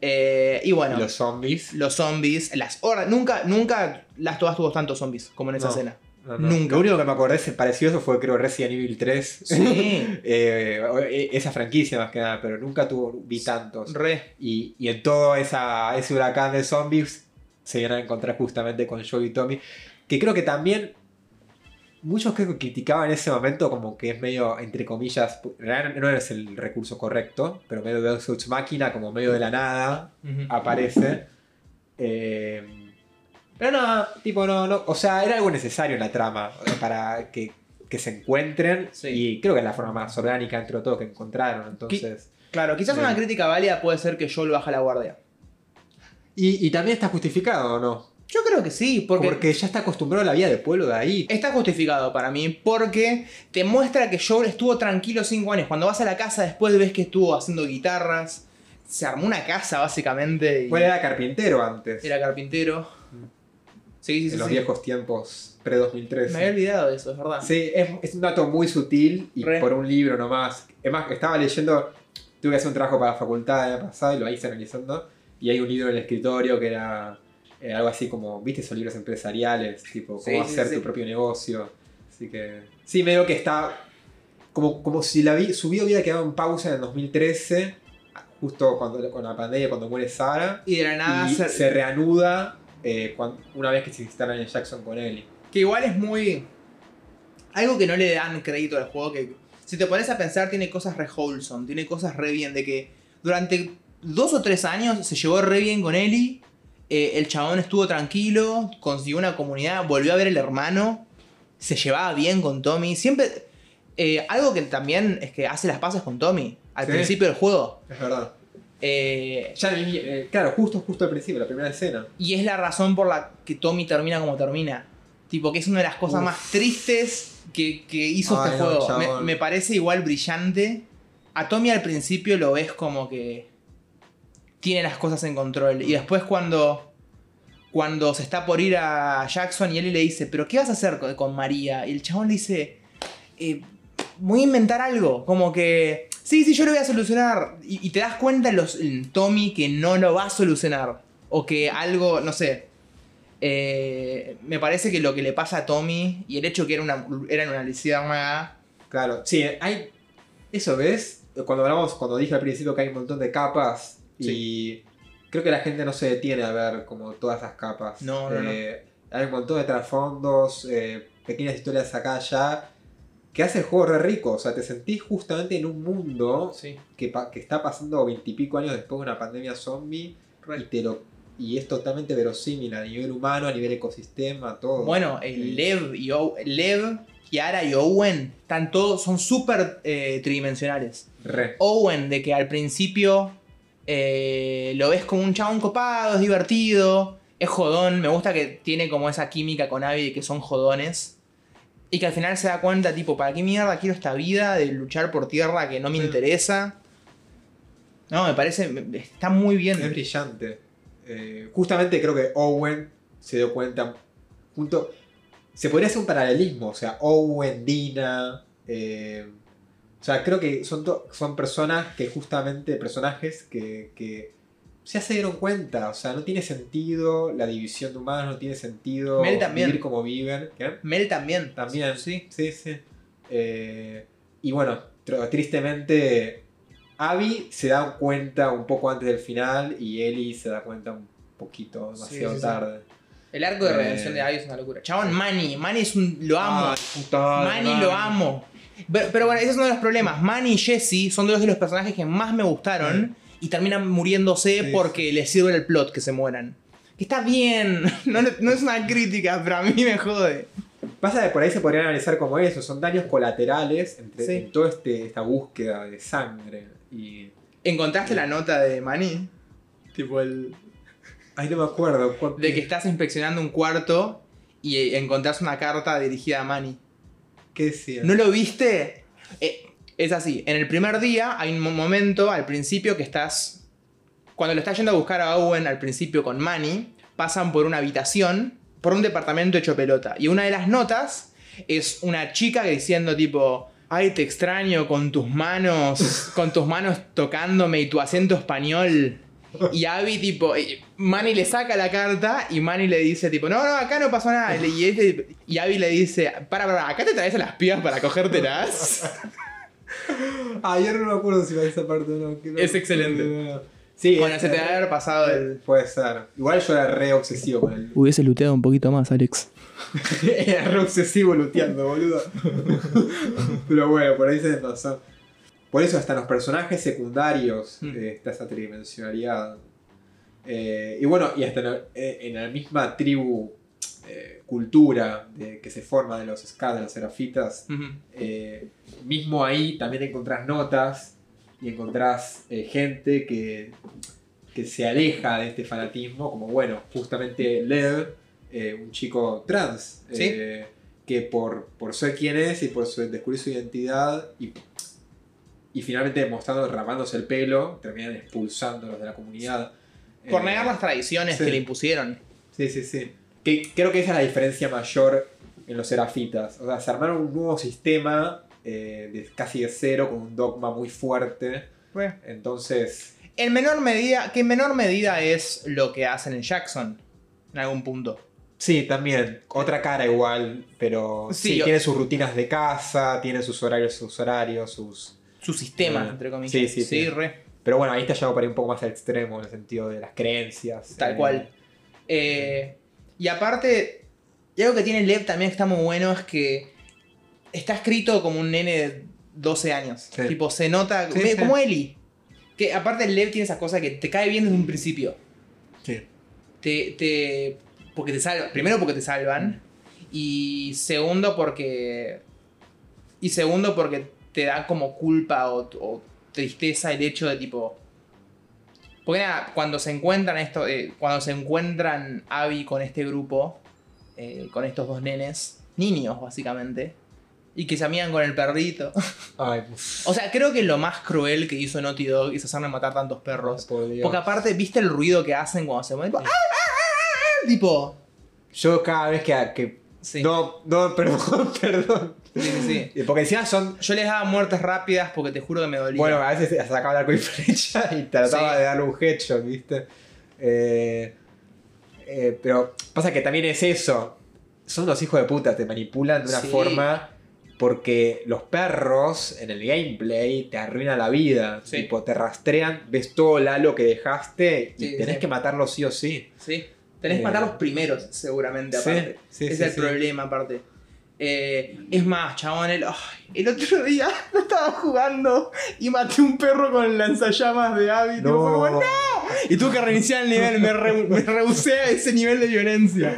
eh, y bueno, los, los zombies. zombies, las horas, nunca, nunca las todas tuvo tantos zombies como en esa No. escena. No, no. Nunca. Lo único que me acordé eso fue creo Resident Evil 3. Sí, Eh, esa franquicia más que nada, pero nunca tuvo, vi tantos. re. Y, y en todo esa, ese huracán de zombies se iban a encontrar justamente con Joe y Tommy. Que creo que también muchos creo que criticaban en ese momento como que es medio, entre comillas, no es el recurso correcto, pero medio de Ex máquina, como medio de la nada, aparece. Eh, pero no, tipo, no, no. O sea, era algo necesario en la trama eh, para que, que se encuentren. Sí. Y creo que es la forma más orgánica entre todo que encontraron. Entonces. Claro, quizás una crítica válida puede ser que Joel baja la guardia. Y, y también está justificado, ¿o no? Yo creo que sí, porque, Porque, ya está acostumbrado a la vida del pueblo de ahí. está justificado para mí, porque te muestra que Joel estuvo tranquilo cinco años. Cuando vas a la casa después ves que estuvo haciendo guitarras, se armó una casa básicamente y Bueno, era carpintero antes. era carpintero. Sí, sí, en sí. los sí. viejos tiempos Me había pre-2013. olvidado de eso, es verdad. Sí, es, es un dato muy sutil y Re. por un libro nomás. Es más, estaba leyendo, tuve que hacer un trabajo para la facultad el año pasado y lo hice analizando. Y hay un libro en el escritorio que era eh, algo así como, ¿viste esos libros empresariales? Tipo, cómo sí, hacer sí. tu propio negocio. Así que, sí, medio que está como, como si la vi- su vida hubiera quedado en pausa en el 2013, justo cuando, con la pandemia, cuando muere Sara. Y de la nada y se- se reanuda eh, una vez que se instalan en Jackson con Ellie. Que igual es muy. Algo que no le dan crédito al juego. Que si te pones a pensar, tiene cosas re wholesome. Tiene cosas re bien. De que durante dos o tres años se llevó re bien con Ellie. Eh, el chabón estuvo tranquilo. Consiguió una comunidad. Volvió a ver el hermano. Se llevaba bien con Tommy. Siempre. eh, algo que también es que hace las paces con Tommy. Al Sí. principio del juego. Es verdad. Eh, Ya, claro, justo, justo al principio, la primera escena. Y es la razón por la que Tommy termina como termina. Tipo, que es una de las cosas Uf. más tristes que, que hizo Ay, este no, juego. me, me parece igual brillante. A Tommy al principio lo ves como que tiene las cosas en control. Y después cuando, cuando se está por ir a Jackson y él le dice, pero ¿qué vas a hacer con, María? Y el chabón le dice, "Eh, voy a inventar algo. Como que, sí, sí, yo lo voy a solucionar. Y, te das cuenta en, los, Tommy que no lo va a solucionar. O que algo, no sé. eh, me parece que lo que le pasa a Tommy y el hecho que era una, era una. Claro, sí, hay. Eso ves, cuando hablamos, cuando dije al principio que hay un montón de capas y creo que la gente no se detiene a ver como todas esas capas. No, no, no. Eh, Hay un montón de trasfondos, eh, pequeñas historias acá allá, que hace el juego re rico. O sea, te sentís justamente en un mundo Sí. que, que está pasando veintipico años después de una pandemia zombie y te lo y es totalmente verosímil a nivel humano, a nivel ecosistema, todo. Bueno, el Lev y O- Lev, Kiara y Owen están todos, son súper eh, tridimensionales. Re. Owen, de que al principio eh, lo ves como un chabón copado, es divertido, es jodón. Me gusta que tiene como esa química con Abby de que son jodones. Y que al final se da cuenta, tipo, ¿para qué mierda quiero esta vida de luchar por tierra que no me interesa? No, me parece. Está muy bien. Es brillante. Eh, justamente creo que Owen se dio cuenta. Junto, se podría hacer un paralelismo. O sea, Owen, Dina. eh, sea, creo que son, son personas que justamente. Personajes que, que ya se dieron cuenta. O sea, no tiene sentido la división de humanos, no tiene sentido Mel también. vivir como viven. ¿Qué? Mel también. También. Sí. Sí, sí. Eh, y bueno, tr- tristemente, Abby se da cuenta un poco antes del final y Ellie se da cuenta un poquito demasiado sí, sí. tarde. El arco de Eh. redención de Abby es una locura. Chabón, Manny. Manny es un. Lo amo. Madre, Manny lo amo. Pero, pero bueno, ese es uno de los problemas. Manny y Jesse son dos de los personajes que más me gustaron y terminan muriéndose Sí, porque les sirve el plot que se mueran. Que está bien, no, no es una crítica, pero a mí me jode. Pasa que por ahí se podrían analizar como eso, son daños colaterales entre, Sí. en toda este, esta búsqueda de sangre. Y. ¿Encontraste la nota de Manny? Tipo el. Ay, no me acuerdo. cuánto- De que estás inspeccionando un cuarto y encontrás una carta dirigida a Manny. ¿No lo viste? Eh, es así, en el primer día hay un mo- momento al principio que estás... Cuando lo estás yendo a buscar a Owen al principio con Manny, pasan por una habitación, por un departamento hecho pelota. Y una de las notas es una chica diciendo tipo... Ay, te extraño con tus manos, con tus manos tocándome y tu acento español. Y Abby, tipo, eh, Manny le saca la carta y Manny le dice, tipo, no, no, acá no pasó nada. Y, este- y Abby le dice, para, para, acá te traes a las pibas para cogértelas. Ah, yo no me acuerdo si va a esa parte o no. que no- Es excelente. Sí, bueno, se te debe haber pasado el... Puede ser. Igual yo era re obsesivo con el. Hubiese luteado un poquito más, Alex. era re obsesivo luteando, boludo. Pero bueno, por ahí se me pasó. Por eso hasta en los personajes secundarios Mm. eh, está esa tridimensionalidad. Eh, y bueno, y hasta en la, eh, en la misma tribu, eh, cultura de, que se forma de los Ska, de los Serafitas, eh, mismo ahí también encontrás notas y encontrás gente que, que se aleja de este fanatismo, como bueno, justamente Lev, un chico trans, Sí. que por, por ser quien es y por su- descubrir su identidad y, y finalmente demostrando, rapándose el pelo, terminan expulsándolos de la comunidad. Por Eh, negar las tradiciones sí. que le impusieron. Sí, sí, sí. Que, creo que esa es la diferencia mayor en los serafitas. O sea, se armaron un nuevo sistema eh, de, casi de cero, con un dogma muy fuerte. Entonces, En menor medida, que en menor medida es lo que hacen en Jackson, en algún punto. sí, también. Otra cara igual, pero Sí, sí, yo- tiene sus rutinas de casa, tiene sus horarios, sus horarios, sus... Su sistema, Eh, entre comillas. sí, sí, sí. re. Pero bueno, ahí está llevado por ahí un poco más al extremo en el sentido de las creencias. Tal eh, cual. Eh, y aparte, y algo que tiene Lev también que está muy bueno es que está escrito como un nene de 12 años. Sí. Tipo, se nota Sí, sí. como Eli. Que aparte Lev tiene esa cosa que te cae bien desde un principio. Sí. Te, te, porque te salvan. Primero porque te salvan. Y segundo porque... Y segundo porque te da como culpa o, o tristeza el hecho de tipo... Porque nada, cuando se encuentran esto, eh, cuando se encuentran Abby con este grupo, eh, con estos dos nenes, niños básicamente, y que se amigan con el perrito. Ay, uf, o sea, creo que lo más cruel que hizo Naughty Dog es hacerle matar tantos perros. Porque aparte, ¿viste el ruido que hacen cuando se mueven? Tipo, ¡ah, ah, ah, ah! Tipo, Yo cada vez que... que- sí. No, no, perdón, perdón. Sí, sí, sí. Porque encima son Yo les daba muertes rápidas porque te juro que me dolía. Bueno, a veces sacaba el arco y flecha y trataba Sí. de darle un headshot, ¿viste? Eh, eh, pero pasa que también es eso. Son unos hijos de puta, te manipulan de una Sí. forma porque los perros en el gameplay te arruinan la vida. Sí. Tipo, te rastrean, ves todo el halo que dejaste y Sí, tenés que matarlo sí o sí. Sí. Tenés que Eh, matar los primeros, seguramente, sí, aparte. sí, es el problema, aparte. Eh, es más, chabón, el, el otro día lo estaba jugando y maté un perro con lanzallamas de Abby. tipo, fue como, ¡No! Y tuve que reiniciar el nivel, me, re- me rehusé a ese nivel de violencia.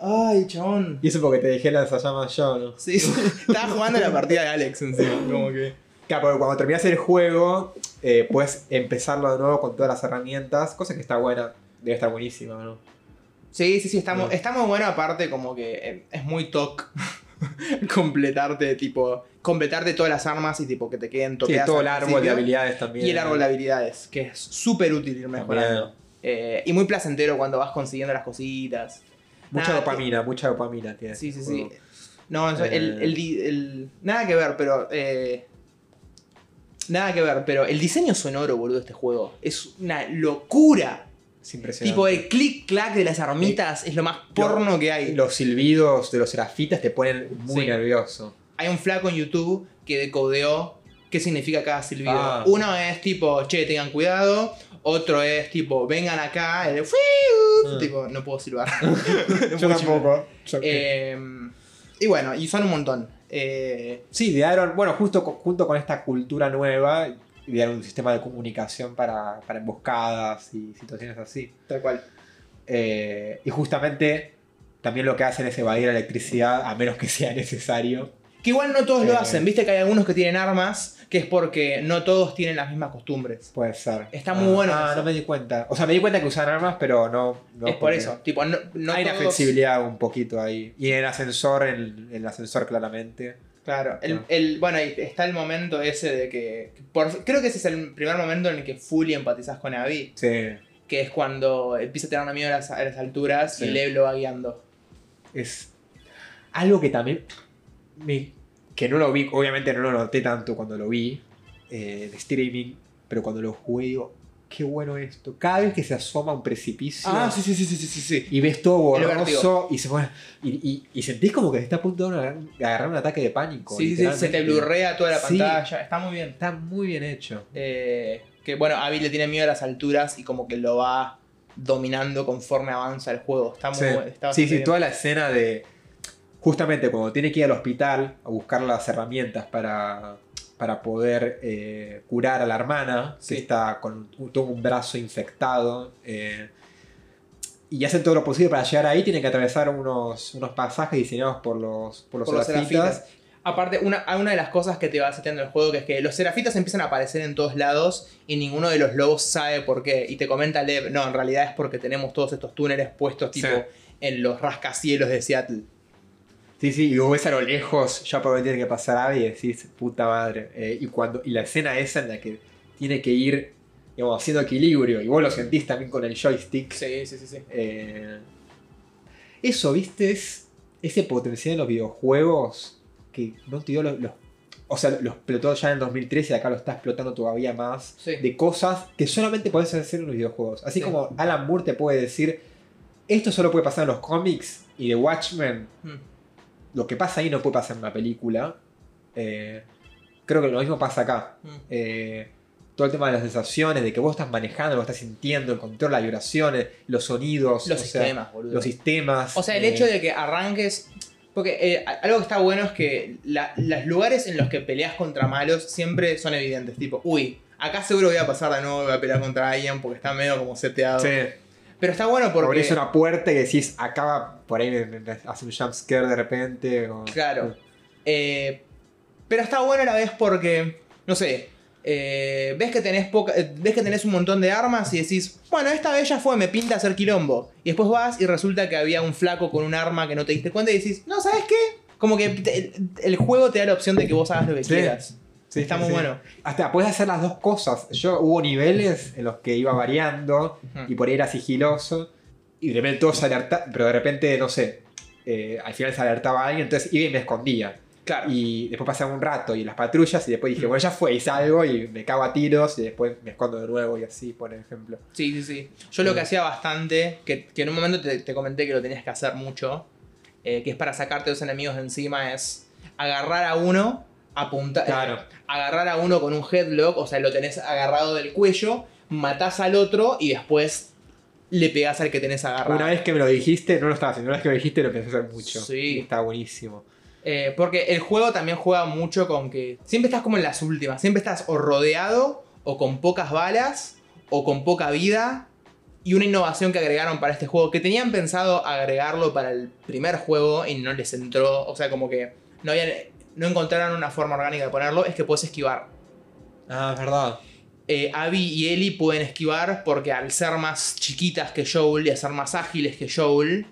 Ay, chabón. Y eso porque te dejé lanzallamas yo, ¿no? Sí, sí. Estaba jugando la partida de Alex encima, como que. Claro, porque cuando terminas el juego, eh, puedes empezarlo de nuevo con todas las herramientas, cosa que está buena, debe estar buenísima, ¿no? Sí, sí, sí, está, Mm. está muy bueno aparte como que eh, es muy toc completarte, tipo, completarte todas las armas y tipo que te queden Sí, toqueadas todo al el árbol de habilidades también. Y el árbol de habilidades, que es súper útil ir mejorando. Eh, y muy placentero cuando vas consiguiendo las cositas. Mucha Nada, dopamina, mucha dopamina tiene. Sí, sí, este sí. juego. No, el, Eh. el di- el- Nada que ver, pero... eh, nada que ver, pero el diseño sonoro, boludo, de este juego es una locura. Es impresionante. Tipo, el clic-clac de las armitas es lo más porno que hay. Los silbidos de los serafitas te ponen muy Sí. nervioso. Hay un flaco en YouTube que decodeó qué significa cada silbido. Ah. Uno es tipo, che, tengan cuidado. Otro es tipo, vengan acá. El Ah. Tipo, no puedo silbar. Yo tampoco. Eh, y bueno, y son un montón. Eh, Sí, idearon, bueno, justo junto con esta cultura nueva, idearon un sistema de comunicación para, para emboscadas y situaciones así. tal cual. Eh, y justamente también lo que hacen es evadir la electricidad a menos que sea necesario. Que igual no todos lo Eh. hacen, viste que hay algunos que tienen armas, que es porque no todos tienen las mismas costumbres. Puede ser. Está muy bueno Ah, eso. no me di cuenta. O sea, me di cuenta que usan armas, pero no. no es por eso. Tipo, no, no hay una todos- flexibilidad un poquito ahí. Y en el ascensor, en el ascensor claramente. Claro, el, el- bueno, está el momento ese de que. por- creo que ese es el primer momento en el que fully empatizas con Abby, Sí. que es cuando empieza a tener miedo a las, a las alturas y. Lev lo va guiando. Es algo que también. me- que no lo vi, obviamente no lo noté tanto cuando lo vi. eh, de streaming. Pero cuando lo jugué, digo, qué bueno esto. Cada vez que se asoma a un precipicio. Ah, sí, sí, sí, sí, sí, sí, sí. Y ves todo borroso y se pone. Y, y- y sentís como que está a punto de agarrar un ataque de pánico. Sí, sí, se te blurrea toda la Sí. pantalla, está muy bien. Está muy bien hecho. Eh, que bueno, Abby le tiene miedo a las alturas y como que lo va dominando conforme avanza el juego. Está muy Sí, bueno. está sí, sí, bien. toda la escena de. Justamente cuando tiene que ir al hospital a buscar las herramientas para, para poder eh, curar a la hermana, Sí. que está con un- todo un brazo infectado. eh, y hacen todo lo posible para llegar ahí, tienen que atravesar unos, unos pasajes diseñados por los, por los, Por serafitas. Aparte, una, una de las cosas que te va seteando el juego que es que los serafitas empiezan a aparecer en todos lados y ninguno de los lobos sabe por qué. Y te comenta Lev, no, en realidad es porque tenemos todos estos túneles puestos tipo Sí. en los rascacielos de Seattle. Sí, sí, y vos ves a lo lejos ya por donde tiene que pasar Abby y decís, puta madre. Eh, y, cuando, y la escena esa en la que tiene que ir digamos, haciendo equilibrio, y vos lo sentís también con el joystick. Sí, sí, sí, sí. eh, eso, viste, es ese potencial en los videojuegos que no te dio los, los- O sea, lo explotó ya en el 2013 y acá lo está explotando todavía más. Sí. De cosas que solamente podés hacer en los videojuegos. Así Sí. como Alan Moore te puede decir, esto solo puede pasar en los cómics y de Watchmen Mm. Lo que pasa ahí no puede pasar en una película. Eh, creo que lo mismo pasa acá. Mm. Eh, todo el tema de las sensaciones, de que vos estás manejando, lo estás sintiendo, el control, las vibraciones, los sonidos, Los sea, sistemas, boludo. los sistemas. O sea, el eh, hecho de que arranques. Porque eh, algo que está bueno es que la- los lugares en los que peleas contra malos siempre son evidentes. Tipo, uy, acá seguro voy a pasar de nuevo voy a pelear contra alguien porque está medio como seteado. Sí, Pero está bueno porque. abrís una puerta y decís, acaba por ahí me, me- me hace un jump scare de repente. o- Claro. Eh, pero está bueno a la vez porque, no sé, eh, ves, que tenés poca, eh, ves que tenés un montón de armas y decís, bueno, esta vez ya fue, me pinta hacer quilombo. Y después vas y resulta que había un flaco con un arma que no te diste cuenta y decís, no, ¿sabes qué? Como que te- el, el juego te da la opción de que vos hagas lo que Sí. quieras. Sí, está muy sí. bueno. Hasta puedes hacer las dos cosas. Yo hubo niveles en los que iba variando y por ahí era sigiloso y de repente todo se alerta, pero de repente, no sé, eh, al final se alertaba a alguien, entonces iba y me escondía. Claro. Y después pasaba un rato y las patrullas y después dije, bueno, ya fue, y salgo y me cago a tiros y después me escondo de nuevo y así, por ejemplo. Sí, sí, sí. Yo lo que hacía bastante, que, que en un momento te, te comenté que lo tenías que hacer mucho, eh, que es para sacarte los enemigos de encima, es agarrar a uno, apuntar, Claro. agarrar a uno con un headlock, o sea, lo tenés agarrado del cuello, matás al otro y después le pegás al que tenés agarrado. Una vez que me lo dijiste, no lo estaba haciendo, una vez que me lo dijiste lo a hacer mucho. Sí. Está buenísimo. Eh, porque el juego también juega mucho con que siempre estás como en las últimas, siempre estás o rodeado, o con pocas balas, o con poca vida. Y una innovación que agregaron para este juego, que tenían pensado agregarlo para el primer juego y no les entró, o sea, como que no, habían, no encontraron una forma orgánica de ponerlo, es que puedes esquivar. Ah, es verdad. Eh, Abby y Ellie pueden esquivar porque al ser más chiquitas que Joel y a ser más ágiles que Joel,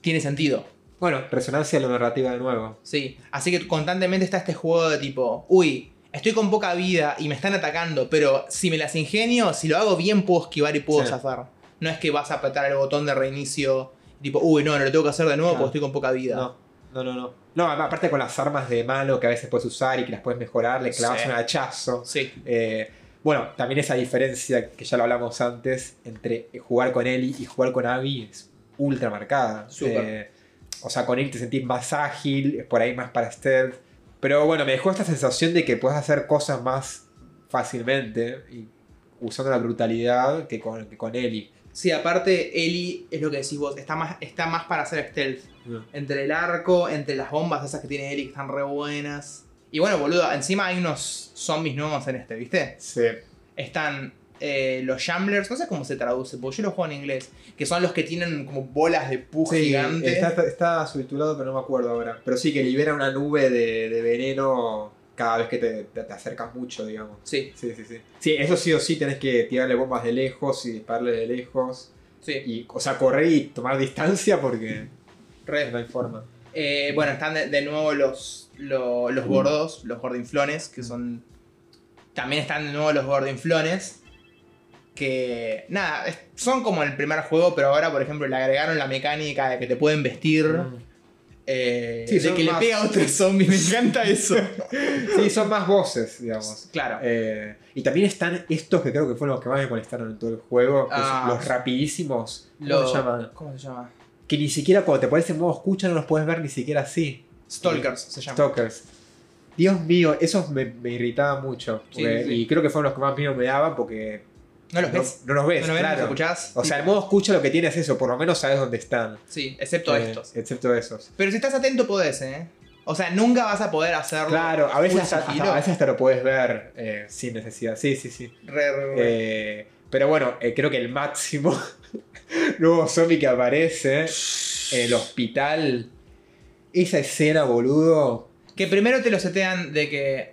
tiene sentido. Bueno, resonancia de la narrativa de nuevo. Sí, así que constantemente está este juego de tipo, uy, estoy con poca vida y me están atacando, pero si me las ingenio, si lo hago bien puedo esquivar y puedo Sí. zafar. No es que vas a apretar el botón de reinicio, tipo, uy, no, no lo tengo que hacer de nuevo porque estoy con poca vida. No, no, no, no. No, aparte con las armas de malo que a veces puedes usar y que las puedes mejorar, le clavas Sí. un hachazo. Sí, Eh, bueno, también esa diferencia que ya lo hablamos antes entre jugar con Ellie y jugar con Abby es ultra marcada. Súper. Eh, o sea, con Ellie te sentís más ágil, por ahí más para stealth. Pero bueno, me dejó esta sensación de que puedes hacer cosas más fácilmente y usando la brutalidad que con, que con Ellie. sí, aparte Ellie es lo que decís vos, está más, está más para hacer stealth. Entre el arco, entre las bombas esas que tiene que están re buenas. Y bueno, boludo, encima hay unos zombies nuevos en este, ¿viste? Sí. están eh, los Shamblers, no sé cómo se traduce, porque yo lo juego en inglés, que son los que tienen como bolas de pus Sí, gigante. está, está subtitulado, pero no me acuerdo ahora. Pero sí, que libera una nube de, de veneno cada vez que te, te- te acercas mucho, digamos. Sí, Sí, sí, sí. Sí, eso sí o sí tenés que tirarle bombas de lejos y dispararle de lejos. sí. Y, o sea, correr y tomar distancia porque Re. no hay forma. Eh, bueno, están de, de nuevo los, lo- los gordos, los gordinflones, que son. También están de nuevo los gordinflones. Que. Nada, es- son como el primer juego, pero ahora, por ejemplo, le agregaron la mecánica de que te pueden vestir. eh, Sí, de que le pega a otro zombie. Me encanta eso. Sí, son más voces, digamos. claro. Eh, y también están estos que creo que fueron los que más me molestaron en todo el juego. que son Ah. los rapidísimos. ¿Cómo Lo- se llaman? ¿Cómo se llama? Que ni siquiera cuando te pones en modo escucha no los puedes ver ni siquiera así. Stalkers se llama. Stalkers. Dios mío, esos me, me irritaban mucho. Sí, porque- sí, sí. Y creo que fueron los que más miedo me daban porque ¿No los no, ves? no los ves, ¿No los ves? ¿No claro. los escuchás? O sea, el modo escucha lo que tiene es eso, por lo menos sabes dónde están. Sí, excepto Eh, estos. Excepto esos. Pero si estás atento podés, ¿eh? O sea, nunca vas a poder hacerlo. Claro, a veces hasta, a veces hasta lo puedes ver eh, sin necesidad. Sí, sí, sí. Re, re, re. Eh, pero bueno, creo que el máximo nuevo zombie que aparece en el hospital. Esa escena, boludo. Que primero te lo setean de que.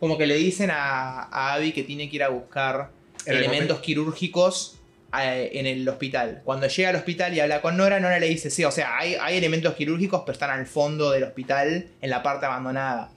Como que le dicen a, a Abby que tiene que ir a buscar En el elementos momento- quirúrgicos eh, en el hospital. Cuando llega al hospital y habla con Nora, Nora le dice: Sí, o sea, hay, hay elementos quirúrgicos, pero están al fondo del hospital, en la parte abandonada.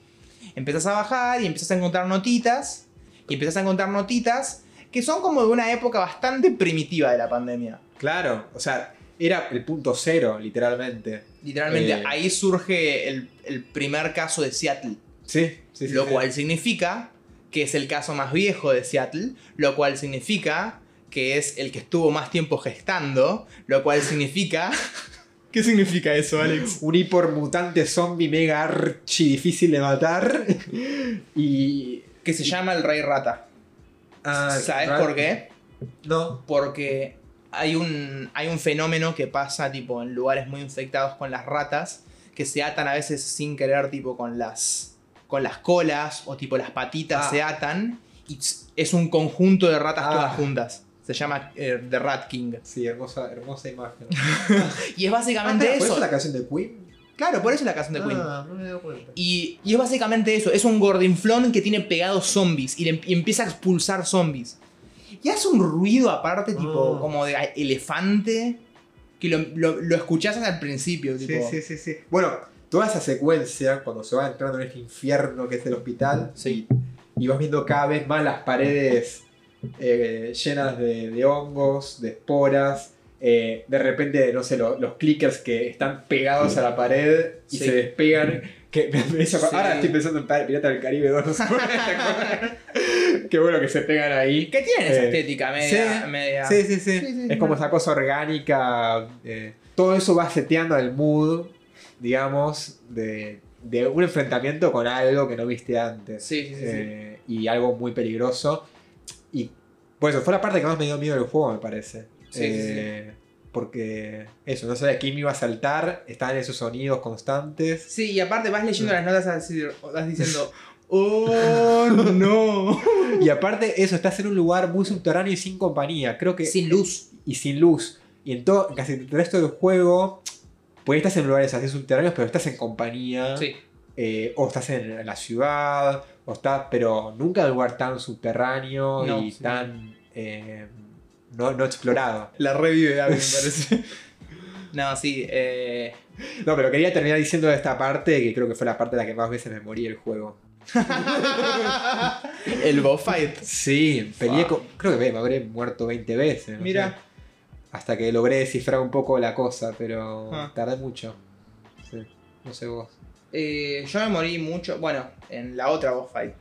Empiezas a bajar y empiezas a encontrar notitas. Y empiezas a encontrar notitas que son como de una época bastante primitiva de la pandemia. Claro, o sea, era el punto cero, literalmente. Literalmente, Eh. ahí surge el, el primer caso de Seattle. Sí, sí, sí. lo sí. cual significa que es el caso más viejo de Seattle, lo cual significa que es el que estuvo más tiempo gestando, lo cual significa... ¿Qué significa eso, Alex? Un hipermutante zombie mega archi difícil de matar. y. Que se llama el Rey Rata. Ah, ¿Sabes por qué? No. Porque hay un, hay un fenómeno que pasa tipo en lugares muy infectados con las ratas, que se atan a veces sin querer tipo con las, con las colas o tipo las patitas Ah. se atan y es un conjunto de ratas Ah. todas juntas. Se llama eh, The Rat King. Sí, hermosa, hermosa imagen. Y es Ah, básicamente ¿por eso. eso la canción de Queen? Claro, por eso es la canción de Queen. Ah, no me he cuenta. Y, y es básicamente eso, es un gordinflón que tiene pegados zombies y, le- y empieza a expulsar zombies. Y hace un ruido aparte, tipo, Ah. como de elefante, que lo, lo, lo escuchás el principio, Sí, tipo. sí, sí, sí. Bueno, toda esa secuencia, cuando se va entrando en este infierno que es el hospital, Sí. y vas viendo cada vez más las paredes eh, llenas de, de hongos, de esporas. Eh, de repente, no sé, lo- los clickers que están pegados a la pared y Sí. se despegan. Que me- me hizo- Sí. Ahora estoy pensando en Pir- Pirata del Caribe 2. no sé por qué, bueno que se pegan ahí. Que tiene esa Eh, estética media. sí, media- Sí, sí, sí. Sí, sí, es como esa cosa orgánica. eh, todo eso va seteando el mood, digamos, de, de un enfrentamiento con algo que no viste antes. Sí, sí, Y algo muy peligroso. Y por eso, fue la parte que más me dio miedo del juego, me parece. Sí, sí, Eh, Porque eso, no sabía quién me iba a saltar, estaban esos sonidos constantes. Sí, y aparte vas leyendo las notas así, vas diciendo, ¡Oh, no! Y aparte, eso, estás en un lugar muy subterráneo y sin compañía. Creo que. Sin luz. y sin luz. Y en todo, casi el resto del juego, pues estás en lugares así subterráneos, pero estás en compañía. Sí. eh, o estás en, en la ciudad, o estás, pero nunca en un lugar tan subterráneo No, y sí. tan eh, no, no explorado. La revive a mí, me parece. no, sí. Eh... No, pero quería terminar diciendo esta parte, que creo que fue la parte de la que más veces me morí el juego. El boss fight. Sí, peleé con- creo que me habré muerto 20 veces. Mira. hasta que logré descifrar un poco la cosa, pero Ah. tardé mucho. Sí, no sé vos. Eh, yo me morí mucho, bueno, en la otra boss fight.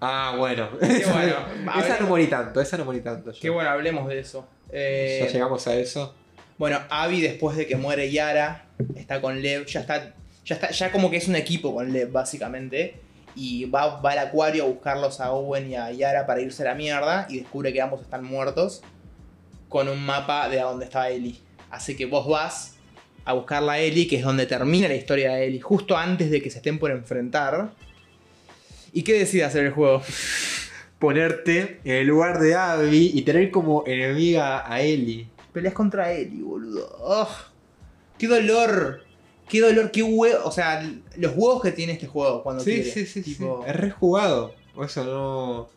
Ah, bueno. Qué bueno. esa no morí tanto, esa no morí tanto. yo. Qué bueno, hablemos de eso. Eh, Ya llegamos a eso. bueno, Abby después de que muere Yara, está con Lev, ya está, ya está, ya como que es un equipo con Lev, básicamente. Y va, va al acuario a buscarlos a Owen y a Yara para irse a la mierda. Y descubre que ambos están muertos. Con un mapa de a donde estaba Ellie. Así que vos vas a buscarla a Ellie, que es donde termina la historia de Ellie, justo antes de que se estén por enfrentar. ¿Y qué decide hacer el juego? Ponerte en el lugar de Abby y tener como enemiga a Ellie. Peleas contra Ellie, boludo. Ugh, ¡Qué dolor! qué dolor, qué huevo. O sea, los huevos que tiene este juego cuando Sí, quiere. sí, sí, Tipo, sí. Es rejugado. O eso no.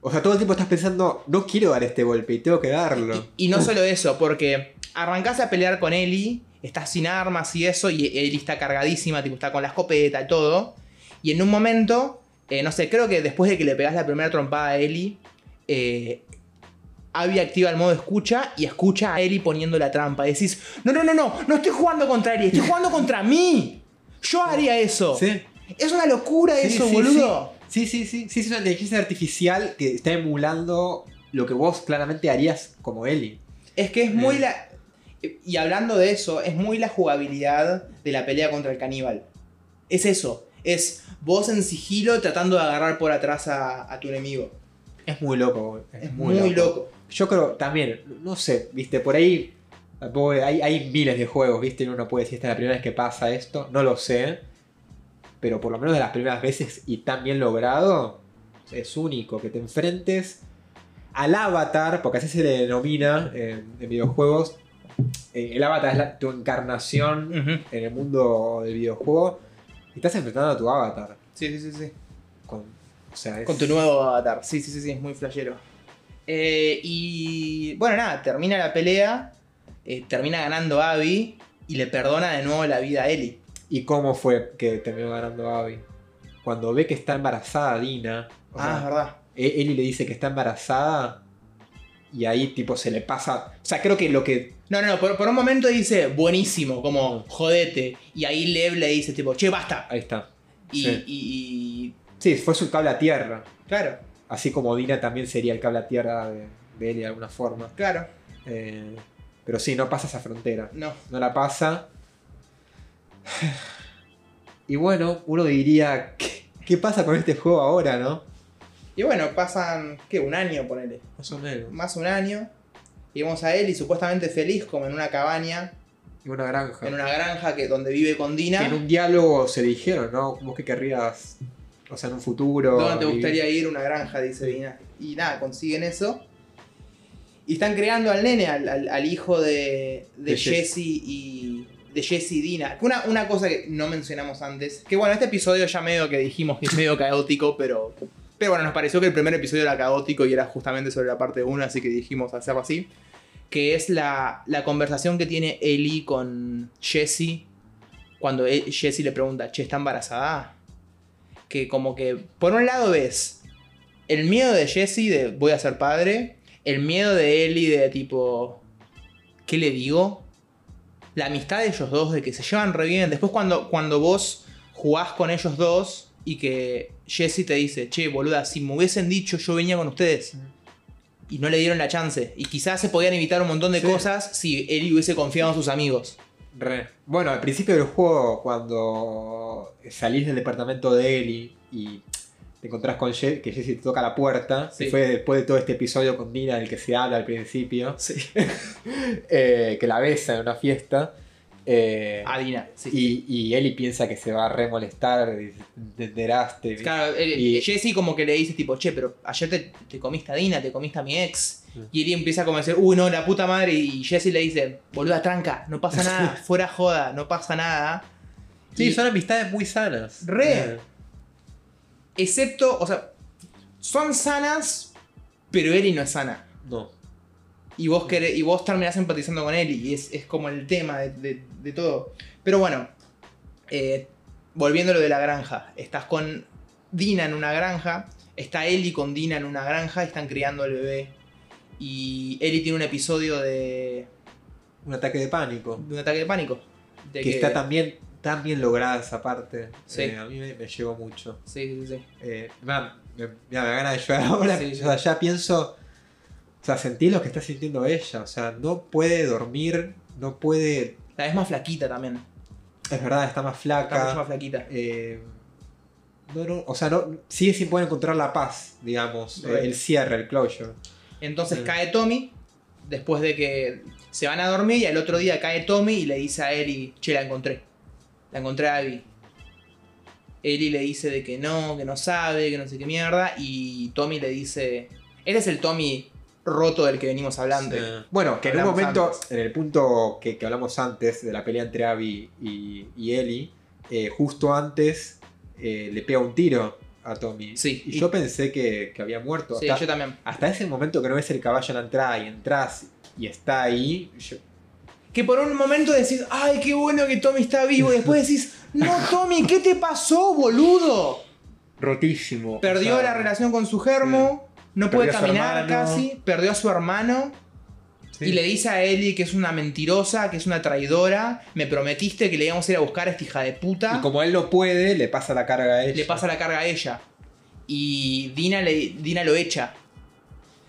O sea, todo el tiempo estás pensando, no quiero dar este golpe y tengo que darlo. Y, y no solo eso, porque arrancás a pelear con Ellie, estás sin armas y eso, y Ellie está cargadísima, tipo, está con la escopeta y todo. Y en un momento, eh, no sé, creo que después de que le pegás la primera trompada a Ellie, eh, Abby activa el modo escucha y escucha a Ellie poniendo la trampa. Y decís, no, no, no, no, no estoy jugando contra Ellie, estoy jugando contra mí. Yo haría eso. Sí. Es una locura Sí, eso, sí, boludo. Sí, sí, sí. Sí, es una inteligencia artificial que está emulando lo que vos claramente harías como Ellie. Es que es muy Eh. la. Y hablando de eso, es muy la jugabilidad de la pelea contra el caníbal. Es eso. Es vos en sigilo tratando de agarrar por atrás a, a tu enemigo. Es muy loco. Es, Es muy, loco. Yo creo también, no sé, viste, por ahí tampoco- hay, hay miles de juegos, viste, y uno puede decir esta es la primera vez que pasa esto, no lo sé, pero por lo menos de las primeras veces y tan bien logrado, es único que te enfrentes al avatar, porque así se le denomina eh, en videojuegos, eh, el avatar es la- tu encarnación en el mundo del videojuego, estás enfrentando a tu avatar. Sí, sí, sí, sí. Con, o sea, es- Con tu nuevo avatar. Sí, sí, sí, sí, es muy flashero. Eh, y bueno, nada, termina la pelea. eh, termina ganando Abby. Y le perdona de nuevo la vida a Ellie. ¿Y cómo fue que terminó ganando Abby? Cuando ve que está embarazada Dina. ah, sea, es verdad. E- Ellie le dice que está embarazada. Y ahí tipo se le pasa. O sea, creo que lo que. No, no, no, por, por un momento dice buenísimo, como jodete. Y ahí Lev le dice, tipo, che, basta. Ahí está. Y, Sí. y- Sí, fue su cable a tierra. Claro, Así como Dina también sería el cable a tierra de, de Ellie de alguna forma. claro. Eh, pero sí, no pasa esa frontera. No. No la pasa. Y bueno, uno diría. ¿Qué, qué pasa con este juego ahora, no? Y bueno, pasan, ¿qué? Un año, ponele. Más o menos. Más un año. Y vemos a Ellie supuestamente feliz, como en una cabaña, Y una granja. en una granja que, donde vive con Dina. en un diálogo se dijeron, ¿no? Vos que querrías, o sea, en un futuro. ¿Dónde te gustaría ir? Una granja, dice Dina. Y nada, consiguen eso. Y están creando al nene, al, al- al hijo de, de De Jess. Jesse y. De Jesse y Dina. Una, una cosa que no mencionamos antes. Que bueno, este episodio ya medio que dijimos que es medio caótico, pero. Pero bueno, nos pareció que el primer episodio era caótico y era justamente sobre la parte 1, así que dijimos hacerlo así. Que es la, la conversación que tiene Ellie con Jesse. Cuando e- Jesse le pregunta, che, ¿está embarazada? Que como que, por un lado ves el miedo de Jesse de voy a ser padre, el miedo de Ellie de tipo, ¿qué le digo? La amistad de ellos dos, de que se llevan re bien. Después cuando, cuando vos jugás con ellos dos y que Jesse te dice, che, boluda, si me hubiesen dicho yo venía con ustedes. Y no le dieron la chance. Y quizás se podían evitar un montón de Sí. cosas si Ellie hubiese confiado en sus amigos. Re. Bueno, al principio del juego, cuando salís del departamento de Ellie y te encontrás con Jesse, que Jesse te toca la puerta, Sí. que fue después de todo este episodio con Dina del que se habla al principio, Sí. eh, que la besa en una fiesta. Eh, A Dina, sí. y, y Ellie piensa que se va a remolestar, te enteraste. Claro, el- Y- Jesse como que le dice tipo, che, pero ayer te, te comiste a Dina, te comiste a mi ex. Y Ellie empieza a convencer, uy, no, la puta madre. Y Jesse le dice, boluda, tranca, no pasa nada, fuera joda, no pasa nada. Sí, Y- son amistades muy sanas. Re. Eh, Excepto, o sea, son sanas, pero Ellie no es sana. no. Y vos, querés- y vos terminás empatizando con Ellie. Y es, es como el tema de, de- de todo. Pero bueno, eh, volviendo a lo de la granja. Estás con Dina en una granja. Está Ellie con Dina en una granja. Y están criando al bebé. Y Ellie tiene un episodio de, Un ataque de pánico. de un ataque de pánico. De que, está también tan bien lograda esa parte. Sí. Eh, a mí me, me llegó mucho. Sí, sí, sí. Eh, me, me, da ganas de llorar ahora. Sí, sí. O sea, ya pienso. O sea, sentí lo que está sintiendo ella. O sea, no puede dormir, no puede. La vez más flaquita también. Es verdad, está más Está mucho flaca. más flaquita. eh, no, no, o sea, no, sigue sin poder encontrar la paz, digamos. Eh, el cierre, el closure. Entonces Sí. cae Tommy. Después de que se van a dormir. Y al otro día cae Tommy y le dice a Ellie: Che, la encontré. La encontré a Abby. Ellie le dice de que no, que no sabe, que no sé qué mierda. Y Tommy le dice. Este es el Tommy roto del que venimos hablando. Sí. Bueno, que en un momento, antes. en el punto que, que hablamos antes de la pelea entre Abby y, y Ellie, eh, justo antes eh, le pega un tiro a Tommy. Sí. Y yo pensé que, que había muerto. Sí, hasta, yo también. hasta ese momento que no ves el caballo en la entrada y entras y está ahí. yo- Que por un momento decís, ay, qué bueno que Tommy está vivo. Y después decís, no, Tommy, ¿qué te pasó, boludo? rotísimo. Perdió O sea, la relación con su germo, no puede caminar casi, perdió a su hermano. sí. Y le dice a Ellie que es una mentirosa, que es una traidora. Me prometiste que le íbamos a ir a buscar a esta hija de puta. Y como él no puede, le pasa la carga a ella. le pasa la carga a ella. Y Dina, le, Dina lo echa.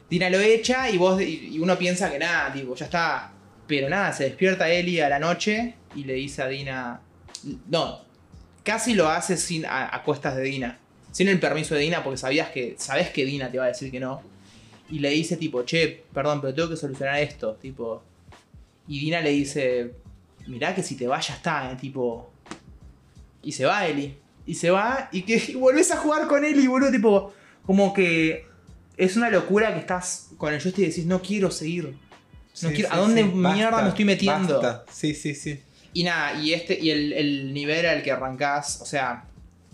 Dina lo echa y vos y uno piensa que nada, tipo, ya está. Pero nada, se despierta Ellie a la noche y le dice a Dina. No, casi lo hace sin, a, a cuestas de Dina. Sin el permiso de Dina, porque sabías que. Sabes que Dina te va a decir que no. Y le dice tipo, che, perdón, pero tengo que solucionar esto. Tipo. Y Dina le dice. Mirá que si te vas ya está, eh, tipo. Y se va Eli. Y se va y que y volvés a jugar con Eli, boludo. Tipo, como que es una locura que estás con el joystick y decís, no quiero seguir. No quiero- ¿a dónde mierda me estoy metiendo? basta. Sí, sí, sí. Y nada, y este, y el, el nivel al que arrancás, o sea,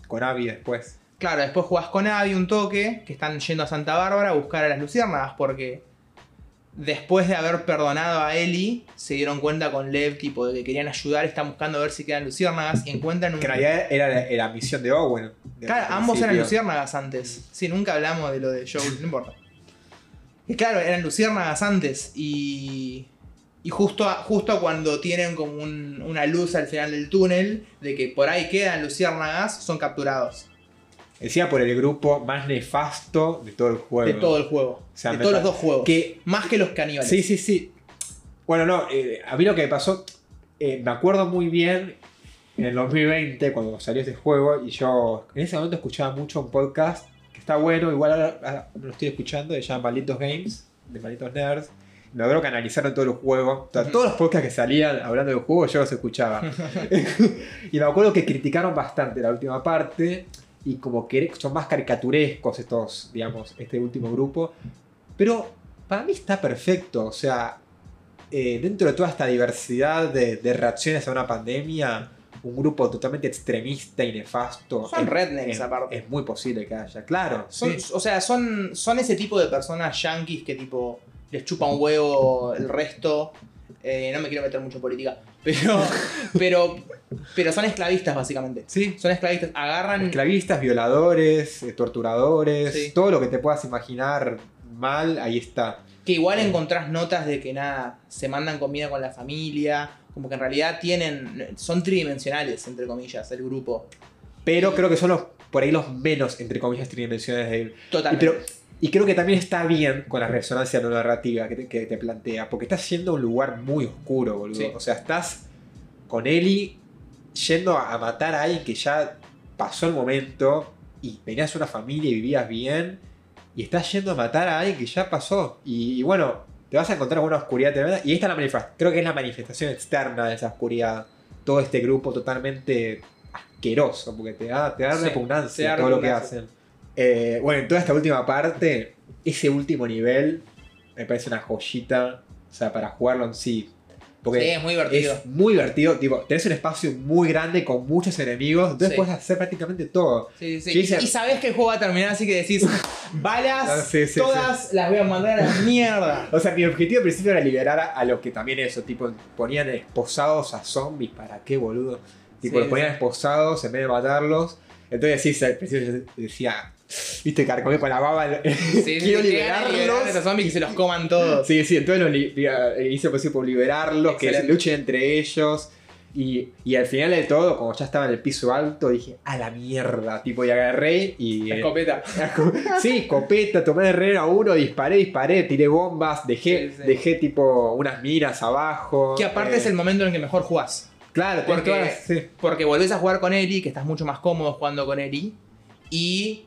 Con Abby después. Claro, después jugás con Abby un toque, que están yendo a Santa Bárbara a buscar a las luciérnagas, porque después de haber perdonado a Eli, se dieron cuenta con Lev, tipo, de que querían ayudar, están buscando a ver si quedan luciérnagas y encuentran un. Que en realidad era la, era la misión de Owen. desde Claro, ambos eran luciérnagas antes. Sí, nunca hablamos de lo de Joel, no importa. Y claro, eran luciérnagas antes y. Y justo, a- justo cuando tienen como un- una luz al final del túnel de que por ahí quedan luciérnagas, son capturados. Decía por el grupo más nefasto de todo el juego. De todo el juego. sea, de todos los dos juegos. Que, Más que los caníbales. sí, sí, sí. Bueno, no, eh, a mí lo que me pasó, eh, me acuerdo muy bien en el 2020 cuando salió este juego y yo en ese momento escuchaba mucho un podcast que está bueno, igual ahora, ahora lo estoy escuchando, se llama Malditos Games, de Malditos Nerds. Me acuerdo que analizaron todos los juegos, todos los podcasts que salían hablando de juegos yo los escuchaba. y me acuerdo que criticaron bastante la última parte y como que son más caricaturescos estos, digamos, este último grupo. Pero para mí está perfecto, o sea, eh, dentro de toda esta diversidad de, de reacciones a una pandemia, un grupo totalmente extremista y nefasto. Son es- rednecks, es, aparte. Es muy posible que haya, claro. Son- sí. O sea, son, son ese tipo de personas yankees que tipo les chupa un huevo el resto. Eh, no me quiero meter mucho en política. Pero, pero, pero son esclavistas básicamente. Sí, Son esclavistas. Agarran... Esclavistas, violadores, eh, torturadores, Sí. todo lo que te puedas imaginar mal, ahí está. Que igual encontrás notas de que nada, se mandan comida con la familia. Como que en realidad tienen... Son tridimensionales, entre comillas, el grupo. Pero creo que son los, por ahí los menos, entre comillas, tridimensionales de Y, Totalmente. pero, y creo que también está bien con la resonancia no narrativa que te, que te plantea, porque estás yendo a un lugar muy oscuro, boludo. Sí. O sea, estás con Eli yendo a matar a alguien que ya pasó el momento y tenías una familia y vivías bien, y estás yendo a matar a alguien que ya pasó. Y, y bueno, te vas a encontrar con una oscuridad tremenda, y esta es la manifestación, creo que es la manifestación externa de esa oscuridad. Todo este grupo totalmente asqueroso, porque te da, te da Sí, repugnancia todo lo que hacen. Eh, bueno, en toda esta última parte, ese último nivel me parece una joyita, o sea, para jugarlo en sí. Porque Sí, es muy divertido. es muy divertido, tipo, tenés un espacio muy grande con muchos enemigos, entonces Sí. puedes hacer prácticamente todo. Sí, sí. Sí, dice- Y sabes que el juego va a terminar, así que decís, balas, Ah, sí, todas las voy a mandar a la mierda. O sea, mi objetivo al principio era liberar a, a los que también eso, tipo, ponían esposados a zombies, ¿para qué, boludo? Tipo, los ponían esposados en vez de matarlos. Entonces sí, al principio yo decía, viste, carcomí con la baba, Sí, quiero sí, que liberarlos. esos zombies y se los coman todos. Sí, sí, entonces lo eh, hice posible por liberarlos, que se luchen entre ellos. Y, y al final de todo, como ya estaba en el piso alto, dije, a la mierda, tipo, y agarré y... eh, Escopeta. sí, escopeta, tomé de rehén a uno, disparé, disparé, tiré bombas, dejé, Sí, sí. dejé tipo unas minas abajo. Que aparte eh, es el momento en el que mejor jugás. Claro, porque- todas las- sí. Porque volvés a jugar con Eli, que estás mucho más cómodo jugando con Eli. Y.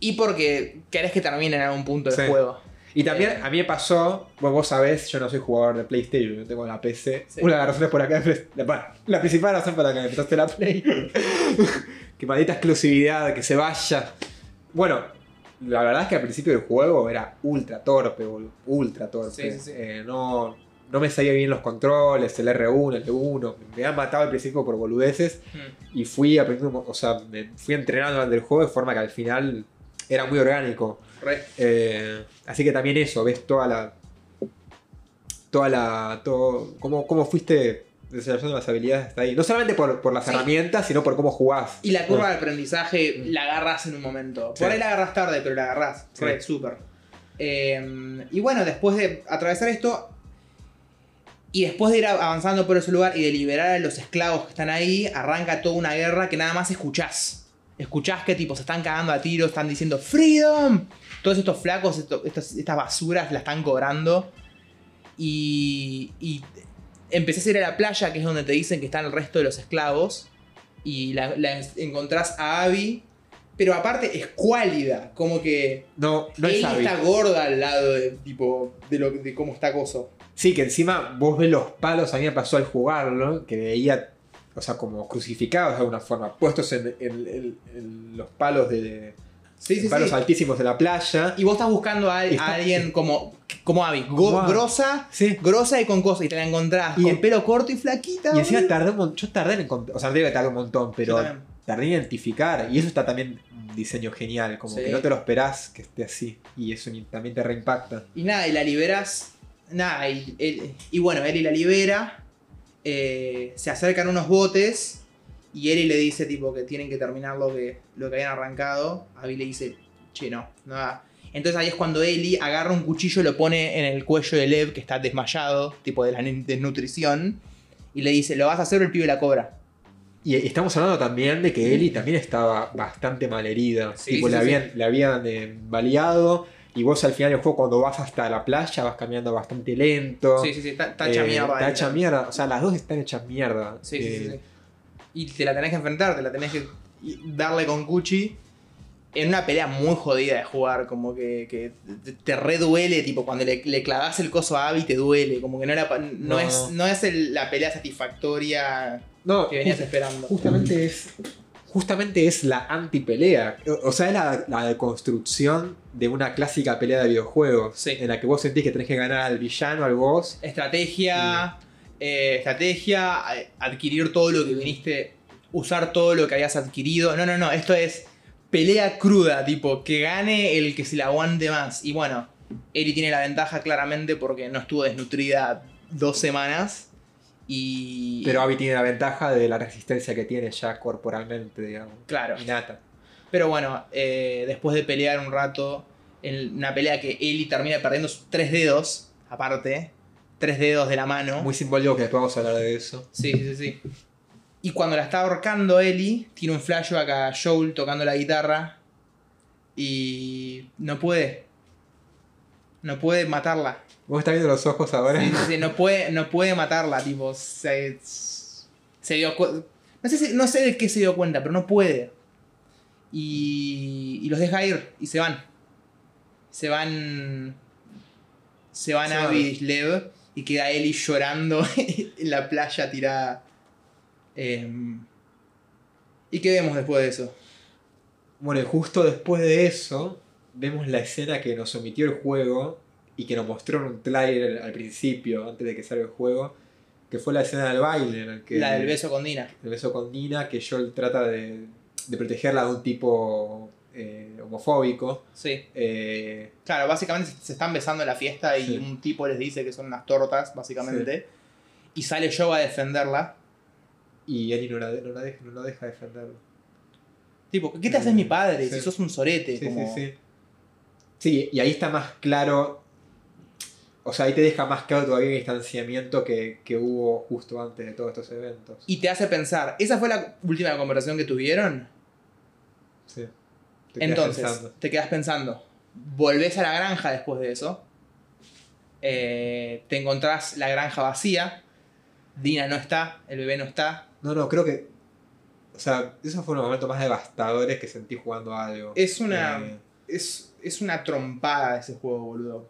Y porque querés que termine en algún punto del Sí. juego. Y también Eh. a mí me pasó, bueno, vos sabés, yo no soy jugador de PlayStation, yo tengo la PC. Sí. Una de las razones por la que la, bueno, la principal razón por la que me prestaste la Play. que maldita exclusividad, que se vaya. Bueno, la verdad es que al principio del juego era ultra torpe, boludo. Ultra torpe. Sí, sí, sí. Eh, no, no me salía bien los controles, el R1, el L1. Me han matado al principio por boludeces. Mm. Y fui aprendiendo, o sea, me fui entrenando durante el juego de forma que al final era muy orgánico. Eh, así que también eso, ves toda la. Toda la. Todo, cómo, cómo fuiste desarrollando las habilidades hasta ahí. No solamente por, por las Sí. herramientas, sino por cómo jugás. Y la curva de aprendizaje la agarras en un momento. Sí. Por ahí la agarras tarde, pero la agarras. Re, súper. Eh, y bueno, después de atravesar esto. Y después de ir avanzando por ese lugar y de liberar a los esclavos que están ahí, arranca toda una guerra que nada más escuchás. Escuchás que tipo se están cagando a tiros, están diciendo ¡Freedom! Todos estos flacos, esto- estas, estas basuras la están cobrando. Y, y empezás a ir a la playa, que es donde te dicen que están el resto de los esclavos. Y la, la encontrás a Abby. Pero aparte es cuálida, como que No, no es ella Abby. está gorda al lado de, tipo, de, lo, de cómo está Coso. Sí, que encima vos ves los palos, a mí me pasó al jugarlo, que veía, o sea, como crucificados de alguna forma, puestos en, en- en- en los palos de. Sí, sí, palos sí. altísimos de la playa. Y vos estás buscando a, alguien como, como Abby, go- Abby. grosa, Sí. grosa y con cosas, y te la encontrás Y con en- pelo corto y flaquita. Y encima tardé un montón. Yo tardé en encontrar. O sea, que tardé un montón, pero tardé en identificar. Y eso está también un diseño genial. Como que no te lo esperás que esté así. Y eso también te reimpacta. Y nada, y la liberas. Nada, y, él- y bueno, Eli la libera. Eh, se acercan unos botes. Y Eli le dice tipo que tienen que terminar lo que, lo que habían arrancado. Abby le dice, che, no, nada. Entonces ahí es cuando Eli agarra un cuchillo y lo pone en el cuello de Lev, que está desmayado, tipo de la desnutrición. Y le dice, lo vas a hacer o el pibe la cobra. Y estamos hablando también de que Ellie también estaba bastante mal herida. Sí, tipo, sí, sí, habían, habían eh, baleado. Y vos al final del juego, cuando vas hasta la playa, vas caminando bastante lento. Sí, sí, sí, está, está hecha Eh, mierda. Está hecha mierda. O sea, las dos están hechas mierda. Sí, sí, Eh, sí, sí. Y te la tenés que enfrentar, te la tenés que darle con Cuchi. En una pelea muy jodida de jugar, como que, que te, reduele, tipo cuando le, le clavas el coso a Abby te duele, como que no, era, pa- no, No. es, no es el- la pelea satisfactoria No, que venías just- esperando. justamente es. Justamente es la anti-pelea. O o sea, es la, la deconstrucción de una clásica pelea de videojuegos. Sí. En la que vos sentís que tenés que ganar al villano, al boss. Estrategia, eh, estrategia, adquirir todo lo que viniste, usar todo lo que habías adquirido. No, no, no, esto es pelea cruda, tipo, que gane el que se la aguante más. Y bueno, Eri tiene la ventaja claramente porque no estuvo desnutrida dos semanas. Y. Pero Abby tiene la ventaja de la resistencia que tiene ya corporalmente, digamos. Claro. Innata. Pero bueno, eh, después de pelear un rato, en una pelea que Eli termina perdiendo sus tres dedos, aparte, tres dedos de la mano. Muy simbólico que después vamos a hablar de eso. Sí, sí, sí. Y cuando la está ahorcando Ellie, tiene un flashback a Joel tocando la guitarra y no puede. No puede matarla. ¿Vos estás viendo los ojos ahora? Sí, sí, sí, no, puede, no puede matarla, tipo. Se, se dio no sé, si- no sé de qué se dio cuenta, pero no puede. Y, y los deja ir y se van. Se van. Se van a van. Lev y queda Ellie llorando en la playa tirada. Em, ¿Y qué vemos después de eso? Bueno, y justo después de eso, vemos la escena que nos omitió el juego y que nos mostró en un trailer al principio, antes de que salga el juego, que fue la escena del baile, en el que La del beso con Dina. el beso con Dina, que Joel trata de, de protegerla de un tipo eh, homofóbico. Sí. Eh, Claro, básicamente se están besando en la fiesta y Sí. un tipo les dice que son unas tortas, básicamente. Y sale Joe a defenderla. y Ellie no la, no la deja, no lo deja defenderlo. Tipo, ¿qué te haces mi padre Sí. si sos un sorete? Sí, como... sí, sí. Sí, y ahí está más claro. O sea, ahí te deja más claro todavía el distanciamiento que, que hubo justo antes de todos estos eventos. Y te hace pensar, ¿esa fue la última conversación que tuvieron? Sí. Te Entonces, pensando. te quedas pensando, volvés a la granja después de eso, eh, te encontrás la granja vacía, Dina no está, el bebé no está, No, no, creo que. O sea, esos fueron los momentos más devastadores que sentí jugando a algo. es una, Eh, es, es una trompada ese juego, boludo.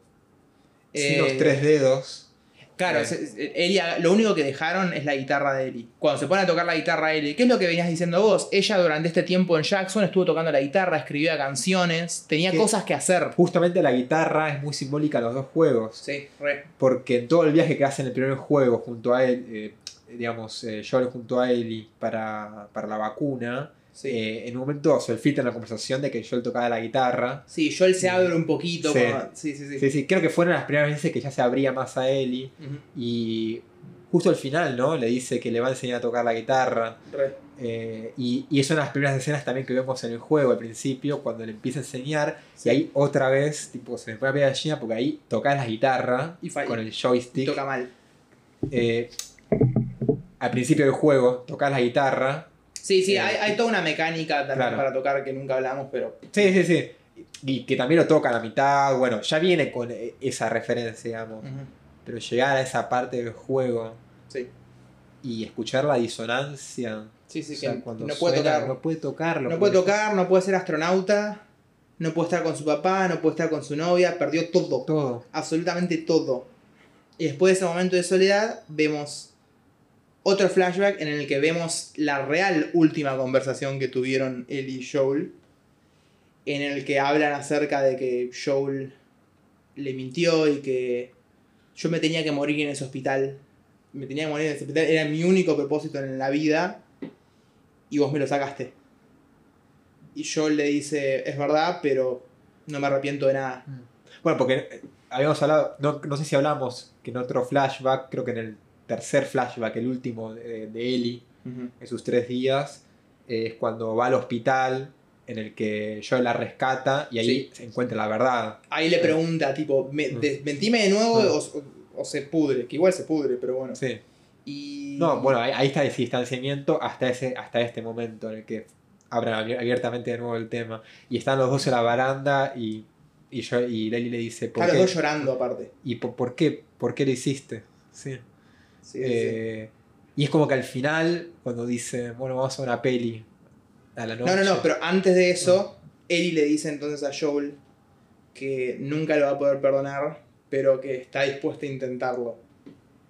sin Eh, los tres dedos. Claro, Eh. se- Ellie, lo único que dejaron es la guitarra de Ellie. Cuando se pone a tocar la guitarra Ellie, ¿qué es lo que venías diciendo vos? Ella durante este tiempo en Jackson estuvo tocando la guitarra, escribía canciones, tenía cosas que hacer. Justamente la guitarra es muy simbólica en los dos juegos. Sí, re. Porque en todo el viaje que hace en el primer juego junto a él, eh, digamos, eh, Joel junto a Ellie para, para la vacuna, Sí. eh, en un momento se filtra en la conversación de que Joel tocaba la guitarra. Sí, Joel se abre un poquito. Sí. Sí, sí, sí. Sí, sí, creo que fueron las primeras veces que ya se abría más a Ellie. Y justo al final, ¿no? Le dice que le va a enseñar a tocar la guitarra. re. Eh, y, y es una de las primeras escenas también que vemos en el juego al principio, cuando le empieza a enseñar. Sí. Y ahí otra vez, tipo, se me pone a pegar gallina porque ahí tocas la guitarra Y con el Y joystick. toca mal. Eh, al principio del juego, tocas la guitarra. Sí, sí, Eh, hay, hay toda una mecánica también Claro. para tocar que nunca hablamos, pero. Sí, sí, sí. Y que también lo toca a la mitad. Bueno, ya viene con eh, esa referencia, digamos. Pero llegar a esa parte del juego Sí, y escuchar la disonancia. sí, sí. o sea, que cuando no puede suena, tocar. No puede tocarlo. No puede tocar, no puede ser astronauta, no puede estar con su papá, no puede estar con su novia, perdió todo, Todo. absolutamente todo. Y después de ese momento de soledad, vemos otro flashback en el que vemos la real última conversación que tuvieron él y Joel, en el que hablan acerca de que Joel le mintió y que yo me tenía que morir en ese hospital. Me tenía que morir en ese hospital, era mi único propósito en la vida y vos me lo sacaste. Y Joel le dice, es verdad, pero no me arrepiento de nada. Bueno, porque eh, habíamos hablado, no, no sé si hablamos que en otro flashback, creo que en el tercer flashback, el último de, de Ellie, en sus tres días, es cuando va al hospital en el que Joel la rescata y ahí se encuentra la verdad. Ahí le pregunta, tipo, me, Mm. de- mentime de nuevo Mm. o, o se pudre, que igual se pudre, pero bueno. Sí. Y... No, bueno, ahí, ahí está ese distanciamiento hasta, ese, hasta este momento en el que abier- abiertamente de nuevo el tema. Y están los dos en la baranda y, y, yo, y Lely le dice, ¿por Están qué? los dos llorando aparte. ¿Y por, por qué? ¿Por qué lo hiciste? Sí. Sí, sí, Eh, Y es como que al final, cuando dice, bueno, vamos a una peli a la noche. No, no, no, pero antes de eso, Ellie le dice entonces a Joel que nunca lo va a poder perdonar, pero que está dispuesta a intentarlo.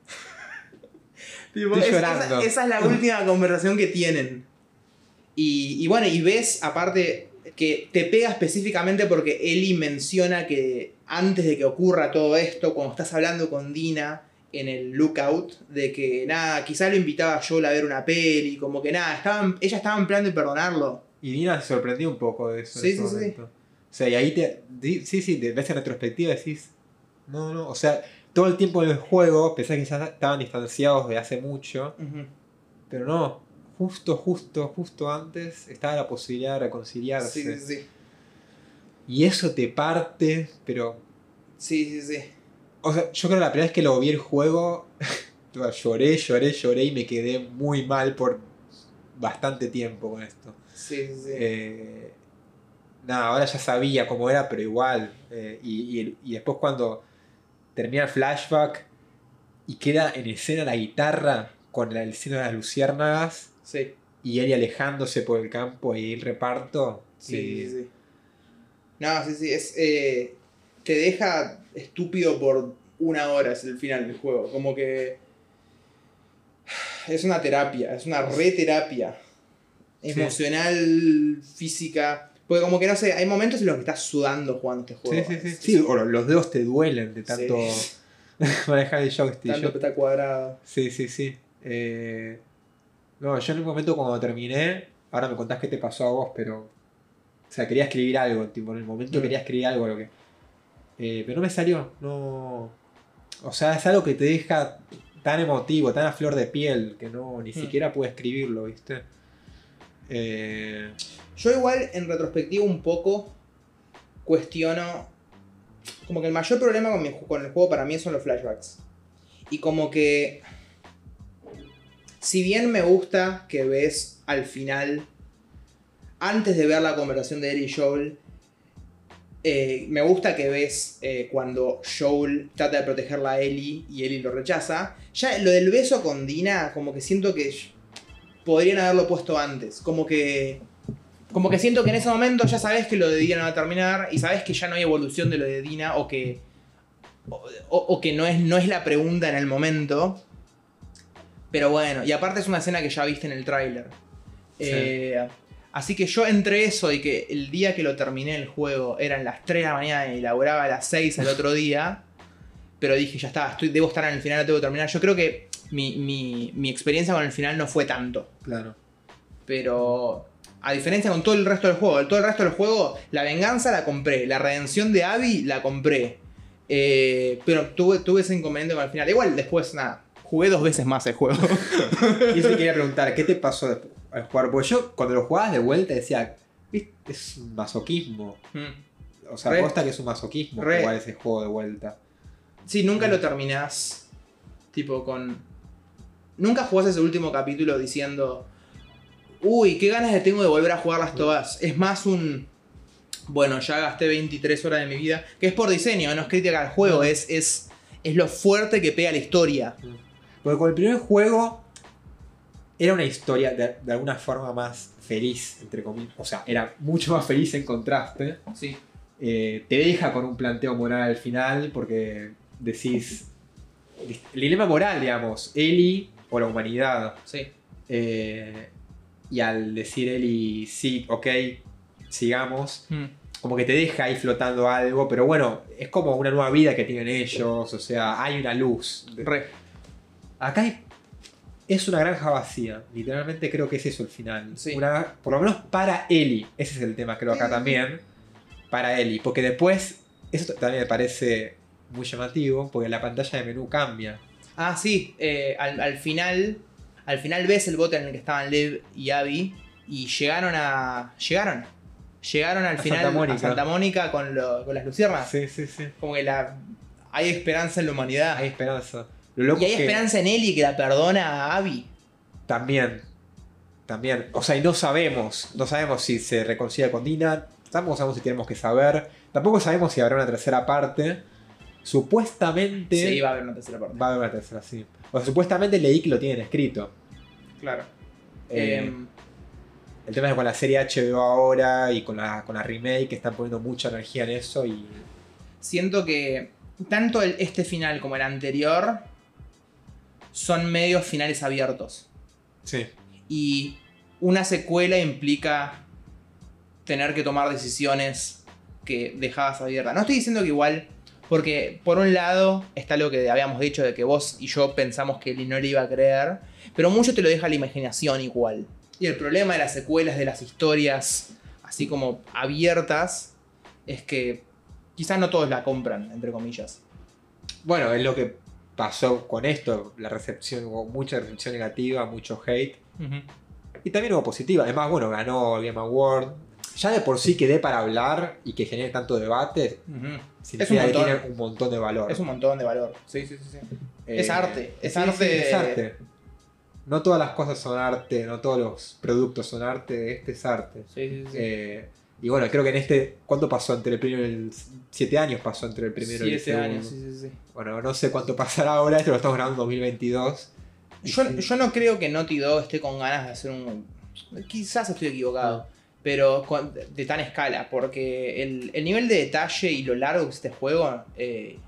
Estoy es- llorando. Esa, esa es la última conversación que tienen. Y, y bueno, y ves aparte que te pega específicamente porque Ellie menciona que antes de que ocurra todo esto, cuando estás hablando con Dina en el lookout, de que nada, quizá lo invitaba a Joel a ver una peli, como que nada, estaban, ella estaba en plan de perdonarlo. Y Dina se sorprendió un poco de eso. Sí, sí, sí. O sea, y ahí te. Sí, sí, te ves en retrospectiva y decís. No, no. O sea, todo el tiempo en el juego pensás que ya estaban distanciados de hace mucho. Pero no. Justo, justo, justo antes estaba la posibilidad de reconciliarse. Sí, sí, sí. Y eso te parte, pero. Sí, sí, sí. O sea, yo creo que la primera vez que lo vi el juego. lloré, lloré, lloré y me quedé muy mal por bastante tiempo con esto. Sí, sí, sí. Eh, nada, ahora ya sabía cómo era, pero igual. eh, y, y- y después cuando termina el flashback y queda en escena la guitarra con la escena de las luciérnagas sí, y él alejándose por el campo y el reparto. sí, y- sí, sí. No, sí, sí, es... eh, te deja estúpido por una hora, es el final del juego. Como que... Es una terapia, es una reterapia. Sí. Emocional, física. Porque como que no sé, hay momentos en los que estás sudando jugando este Sí, juego. sí, sí. Es- Sí, o lo- los dedos te duelen de tanto Sí. manejar el joystick. Tanto peta cuadrado. Sí, sí, sí. Eh, no, yo en un momento cuando terminé, ahora me contás qué te pasó a vos, pero. O sea, quería escribir algo, tipo, en el momento Mm. quería escribir algo, lo que. Eh, pero no me salió, no. O sea, es algo que te deja tan emotivo, tan a flor de piel, que no, ni Mm. siquiera pude escribirlo, ¿viste? Eh, Yo igual, en retrospectiva, un poco cuestiono... Como que el mayor problema con, mi ju- con el juego para mí son los flashbacks. Y como que... Si bien me gusta que ves al final, antes de ver la conversación de Ellie y Joel, eh, me gusta que ves eh, cuando Joel trata de protegerla a Ellie y Ellie lo rechaza. Ya lo del beso con Dina, como que siento que podrían haberlo puesto antes. Como que. Como que siento que en ese momento ya sabes que lo de Dina no va a terminar y sabes que ya no hay evolución de lo de Dina o que. o, o que no es, no es la pregunta en el momento. Pero bueno, y aparte es una escena que ya viste en el tráiler. Sí. Eh, así que yo entre eso y que el día que lo terminé el juego eran las 3 de la mañana y laburaba a las 6 al otro día, pero dije, ya está, estoy, debo estar en el final, lo tengo que terminar. Yo creo que mi, mi- mi experiencia con el final no fue tanto. Claro. Pero a diferencia con todo el resto del juego, todo el resto del juego, la venganza la compré, la redención de Abby la compré. Eh, pero tuve, tuve ese inconveniente con el final. Igual después, nada, jugué dos veces más el juego. Y eso te quería preguntar, ¿qué te pasó después al jugar? Porque yo cuando lo jugabas de vuelta decía, "Viste, es un masoquismo. Mm. O sea, Re. posta que es un masoquismo Re. jugar ese juego de vuelta. Sí, nunca lo terminás. Tipo con. Nunca jugás ese último capítulo diciendo. Uy, qué ganas de tengo de volver a jugarlas todas. Es más un. Bueno, ya gasté 23 horas de mi vida. Que es por diseño, no es crítica al juego. Es, es, es lo fuerte que pega la historia. Porque con el primer juego era una historia de, de alguna forma más feliz, entre comillas. O sea, era mucho más feliz en contraste. Sí. Eh, te deja con un planteo moral al final porque decís... El dilema moral, digamos, Eli o la humanidad. Sí. Eh, y al decir Eli, sí, ok, sigamos, Mm. como que te deja ahí flotando algo, pero bueno, es como una nueva vida que tienen ellos, o sea, hay una luz. Re. Acá hay- es una granja vacía, literalmente creo que es eso el final. Sí. Una- por lo menos para Eli, ese es el tema creo acá también, para Eli, porque después, eso también me parece muy llamativo, porque la pantalla de menú cambia. Ah, sí. eh, al, al final. Al final ves el bote en el que estaban Lev y Abby. Y llegaron a. Llegaron. Llegaron al A final Santa Mónica. a Santa Mónica con, lo- con las luciernas. Sí, sí, sí. Como que la. Hay esperanza en la humanidad. Hay esperanza. Lo loco y hay que esperanza en Ellie que la perdona a Abby. También, también. O sea, y no sabemos, no sabemos si se reconcilia con Dina, tampoco sabemos si tenemos que saber, tampoco sabemos si habrá una tercera parte. Supuestamente Sí, va a haber una tercera parte. va a haber una tercera, sí. O sea, supuestamente leí que lo tienen escrito. Claro. Eh, Em, el tema es que con la serie HBO ahora y con la, con la remake están poniendo mucha energía en eso y siento que tanto el- este final como el anterior son medios finales abiertos. sí. Y una secuela implica tener que tomar decisiones que dejabas abiertas. No estoy diciendo que igual, porque por un lado está lo que habíamos dicho de que vos y yo pensamos que Eli no le iba a creer, pero mucho te lo deja la imaginación igual. Y el problema de las secuelas, de las historias así como abiertas, es que quizás no todos la compran, entre comillas. Bueno, es lo que pasó con esto, la recepción, hubo mucha recepción negativa, mucho hate. Y también hubo positiva. Además, bueno, ganó el Game Award. Ya de por sí que dé para hablar y que genere tanto debate, Ujú. significa que montón. tiene un montón de valor. Es un montón de valor. Sí, sí, sí. sí. Eh, es arte, es sí, arte. sí, es arte. No todas las cosas son arte, no todos los productos son arte, este es arte. Sí, sí, sí. Eh, y bueno, creo que en este. ¿Cuánto pasó entre el primero y el. Siete años pasó entre el primero y el Siete segundo? años, sí, sí, sí. Bueno, no sé cuánto pasará ahora, esto lo estamos grabando en 2022. Y Yo, yo no creo que Naughty Dog esté con ganas de hacer un. Quizás estoy equivocado. Ah. Pero con- de tan escala. Porque el, el nivel de detalle y lo largo que es este juego. eh,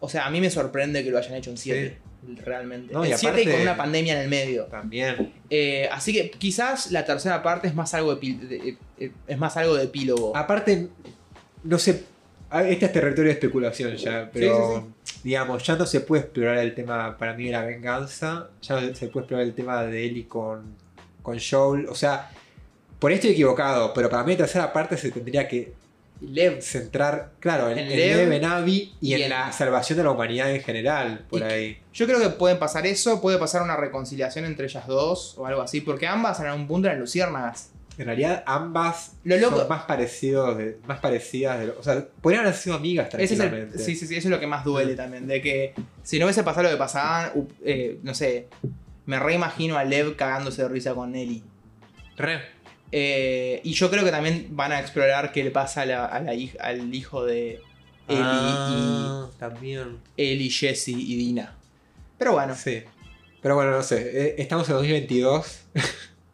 o sea, a mí me sorprende que lo hayan hecho en 7. Realmente. No, y en 7 y aparte- con una pandemia en el medio. También. Eh, así que quizás la tercera parte es más algo de, de- eh, es más algo de epílogo. Aparte, no sé. Este es territorio de especulación ya, pero digamos, ya no se puede explorar el tema para mí de la venganza, ya no se puede explorar el tema de Ellie con, con Joel, o sea, por ahí estoy equivocado, pero para mí la tercera parte se tendría que Lev. centrar, claro, en, En en Lev Lev, en Abby y, y en, en- la salvación de la humanidad en general, por ahí. Yo creo que puede pasar eso, puede pasar una reconciliación entre ellas dos o algo así, porque ambas en algún punto eran luciérnagas. En realidad ambas Lo loco- son más parecidos, de- más parecidas, de o sea, podrían haber sido amigas Ese es el, tranquilamente. sí, sí, sí, eso es lo que más duele también, de que si no hubiese pasado lo que pasaban, u- eh, no sé, me reimagino a Lev cagándose de risa con Nelly. Re. Eh, y yo creo que también van a explorar qué le pasa a la- a la al hijo de Ellie, Ah, también. y, Ellie, Jesse y Dina. Pero bueno, Sí. Pero bueno, no sé. eh, Estamos en 2022.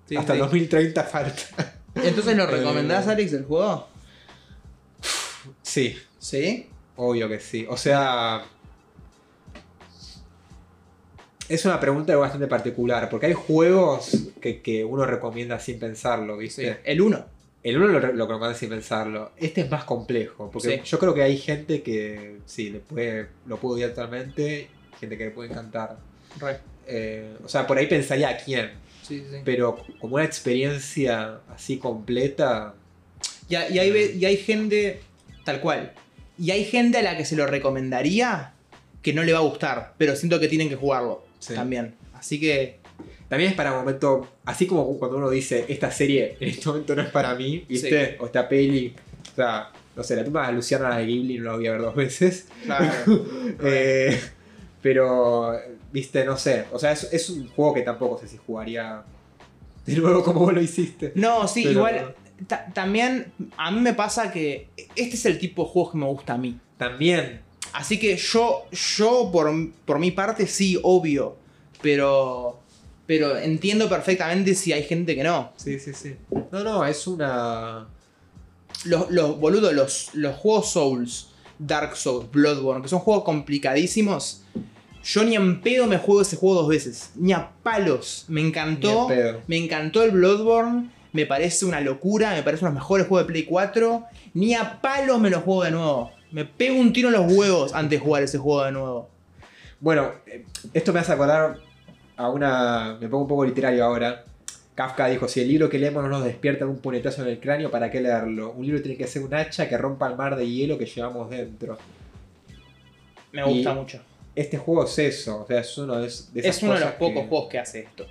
sí, Hasta sí. el 2030 falta. Entonces, ¿lo Eh, recomendás, Alex, el juego? Sí. Sí. Obvio que sí. O sea. Es una pregunta bastante particular, porque hay juegos que, que uno recomienda sin pensarlo, ¿viste? Sí, El 1. El uno lo, lo recomienda sin pensarlo. Este es más complejo, porque Sí. yo creo que hay gente que sí, le puede, lo puede odiar totalmente, gente que le puede encantar. Eh, o sea, por ahí pensaría a quién, Sí, sí. pero como una experiencia así completa, Y, hay- y hay, ve- y hay gente, tal cual. Y hay gente a la que se lo recomendaría que no le va a gustar, pero siento que tienen que jugarlo Sí. también. Así que, también es para un momento, así como cuando uno dice, esta serie en este momento no es para mí, ¿viste? O esta peli, o sea, no sé, la tumba de Luciana de Ghibli no la voy a ver dos veces. claro. Eh, pero, viste, no sé. O sea, es, es un juego que tampoco sé si jugaría de nuevo como vos lo hiciste. No, sí, Pero- igual. ta- también a mí me pasa que este es el tipo de juegos que me gusta a mí. También, Así que yo, yo por, por mi parte sí, obvio. Pero, pero entiendo perfectamente si hay gente que no. sí, sí, sí. No, no, es una. Los, los boludos, los, los juegos Souls, Dark Souls, Bloodborne, que son juegos complicadísimos. Yo ni en pedo me juego ese juego dos veces. Ni a palos. Me encantó. Me encantó el Bloodborne. Me parece una locura. Me parece uno de los mejores juegos de Play 4. Ni a palos me lo juego de nuevo. Me pego un tiro en los huevos antes de jugar ese juego de nuevo. Bueno, eh, esto me hace acordar a una. Me pongo un poco literario ahora. Kafka dijo: Si el libro que leemos no nos despierta un puñetazo en el cráneo, ¿para qué leerlo? Un libro tiene que ser un hacha que rompa el mar de hielo que llevamos dentro. Me gusta Y- mucho. Este juego es eso, o sea, es uno de, de esas Es uno de los pocos juegos que hace esto.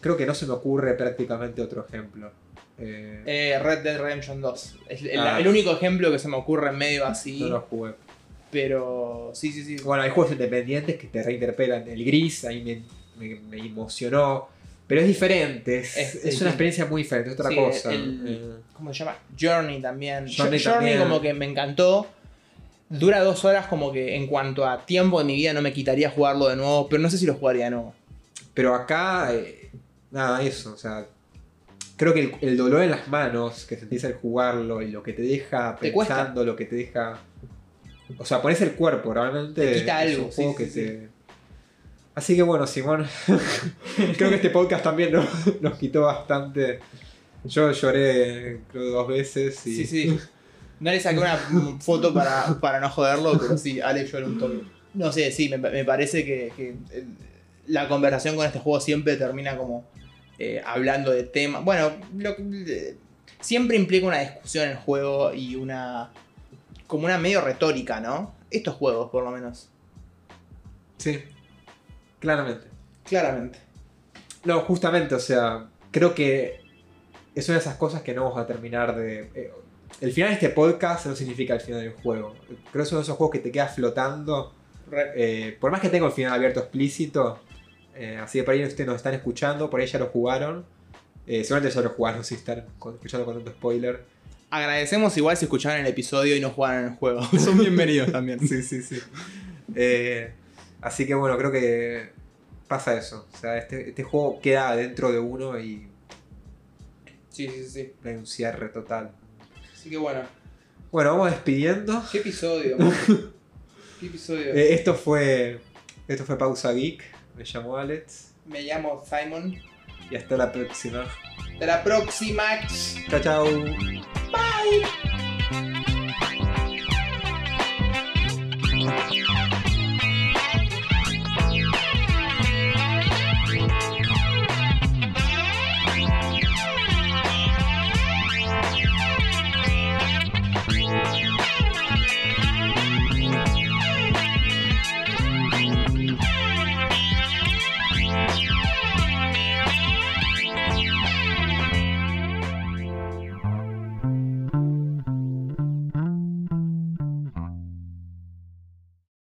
Creo que no se me ocurre prácticamente otro ejemplo. Eh, Eh, Red Dead Redemption 2. Es el, Ah. el único ejemplo que se me ocurre medio así. no lo jugué. Pero sí, sí, sí. Bueno, hay juegos independientes que te reinterpelan. El gris ahí me, me- me emocionó. Pero es diferente, es, Es- es es- una experiencia muy diferente, es otra Sí, cosa. el- Eh, ¿Cómo se llama? Journey también. Journey Journey, también. como que me encantó. Dura dos horas como que en cuanto a tiempo de mi vida no me quitaría jugarlo de nuevo, pero no sé si lo jugaría de nuevo. pero acá, eh, nada, eso, o sea. Creo que el, el dolor en las manos que sentís al jugarlo y lo que te deja Te pensando, lo que te deja. O sea, pones el cuerpo, realmente. Te quita algo, un sí, juego sí, que sí. te. Así que bueno, Simón. creo que este podcast también nos, nos quitó bastante. Yo lloré, creo, dos veces. Y... Sí, sí. No le saqué una foto para, para no joderlo, pero sí, Ale lloró un toque. No sé, sí, me, me parece que, que, la conversación con este juego siempre termina como eh, hablando de temas. Bueno, lo eh, siempre implica una discusión en el juego y una. como una medio retórica, ¿no? Estos juegos, por lo menos. Sí, claramente. Claramente. No, justamente, o sea, creo que es una de esas cosas que no vamos a terminar de... eh, el final de este podcast no significa el final del juego. Creo que es uno de esos juegos que te queda flotando. Eh, por más que tenga el final abierto explícito, eh, así que por ahí ustedes nos están escuchando, por ahí ya lo jugaron. Eh, seguramente ya lo jugaron si están escuchando con tanto spoiler. Agradecemos igual si escucharon el episodio y no jugaron el juego. Son bienvenidos también. Sí, sí, sí. Eh, así que bueno, creo que pasa eso. O sea, este, este juego queda dentro de uno y Sí, sí, sí. hay un cierre total. Así que bueno. Bueno, vamos despidiendo. ¿Qué episodio? ¿Qué episodio? Eh, esto fue. Esto fue Pausa Geek. Me llamo Alex. Me llamo Simon. Y hasta la próxima. Hasta la próxima. Chao, chao. Bye.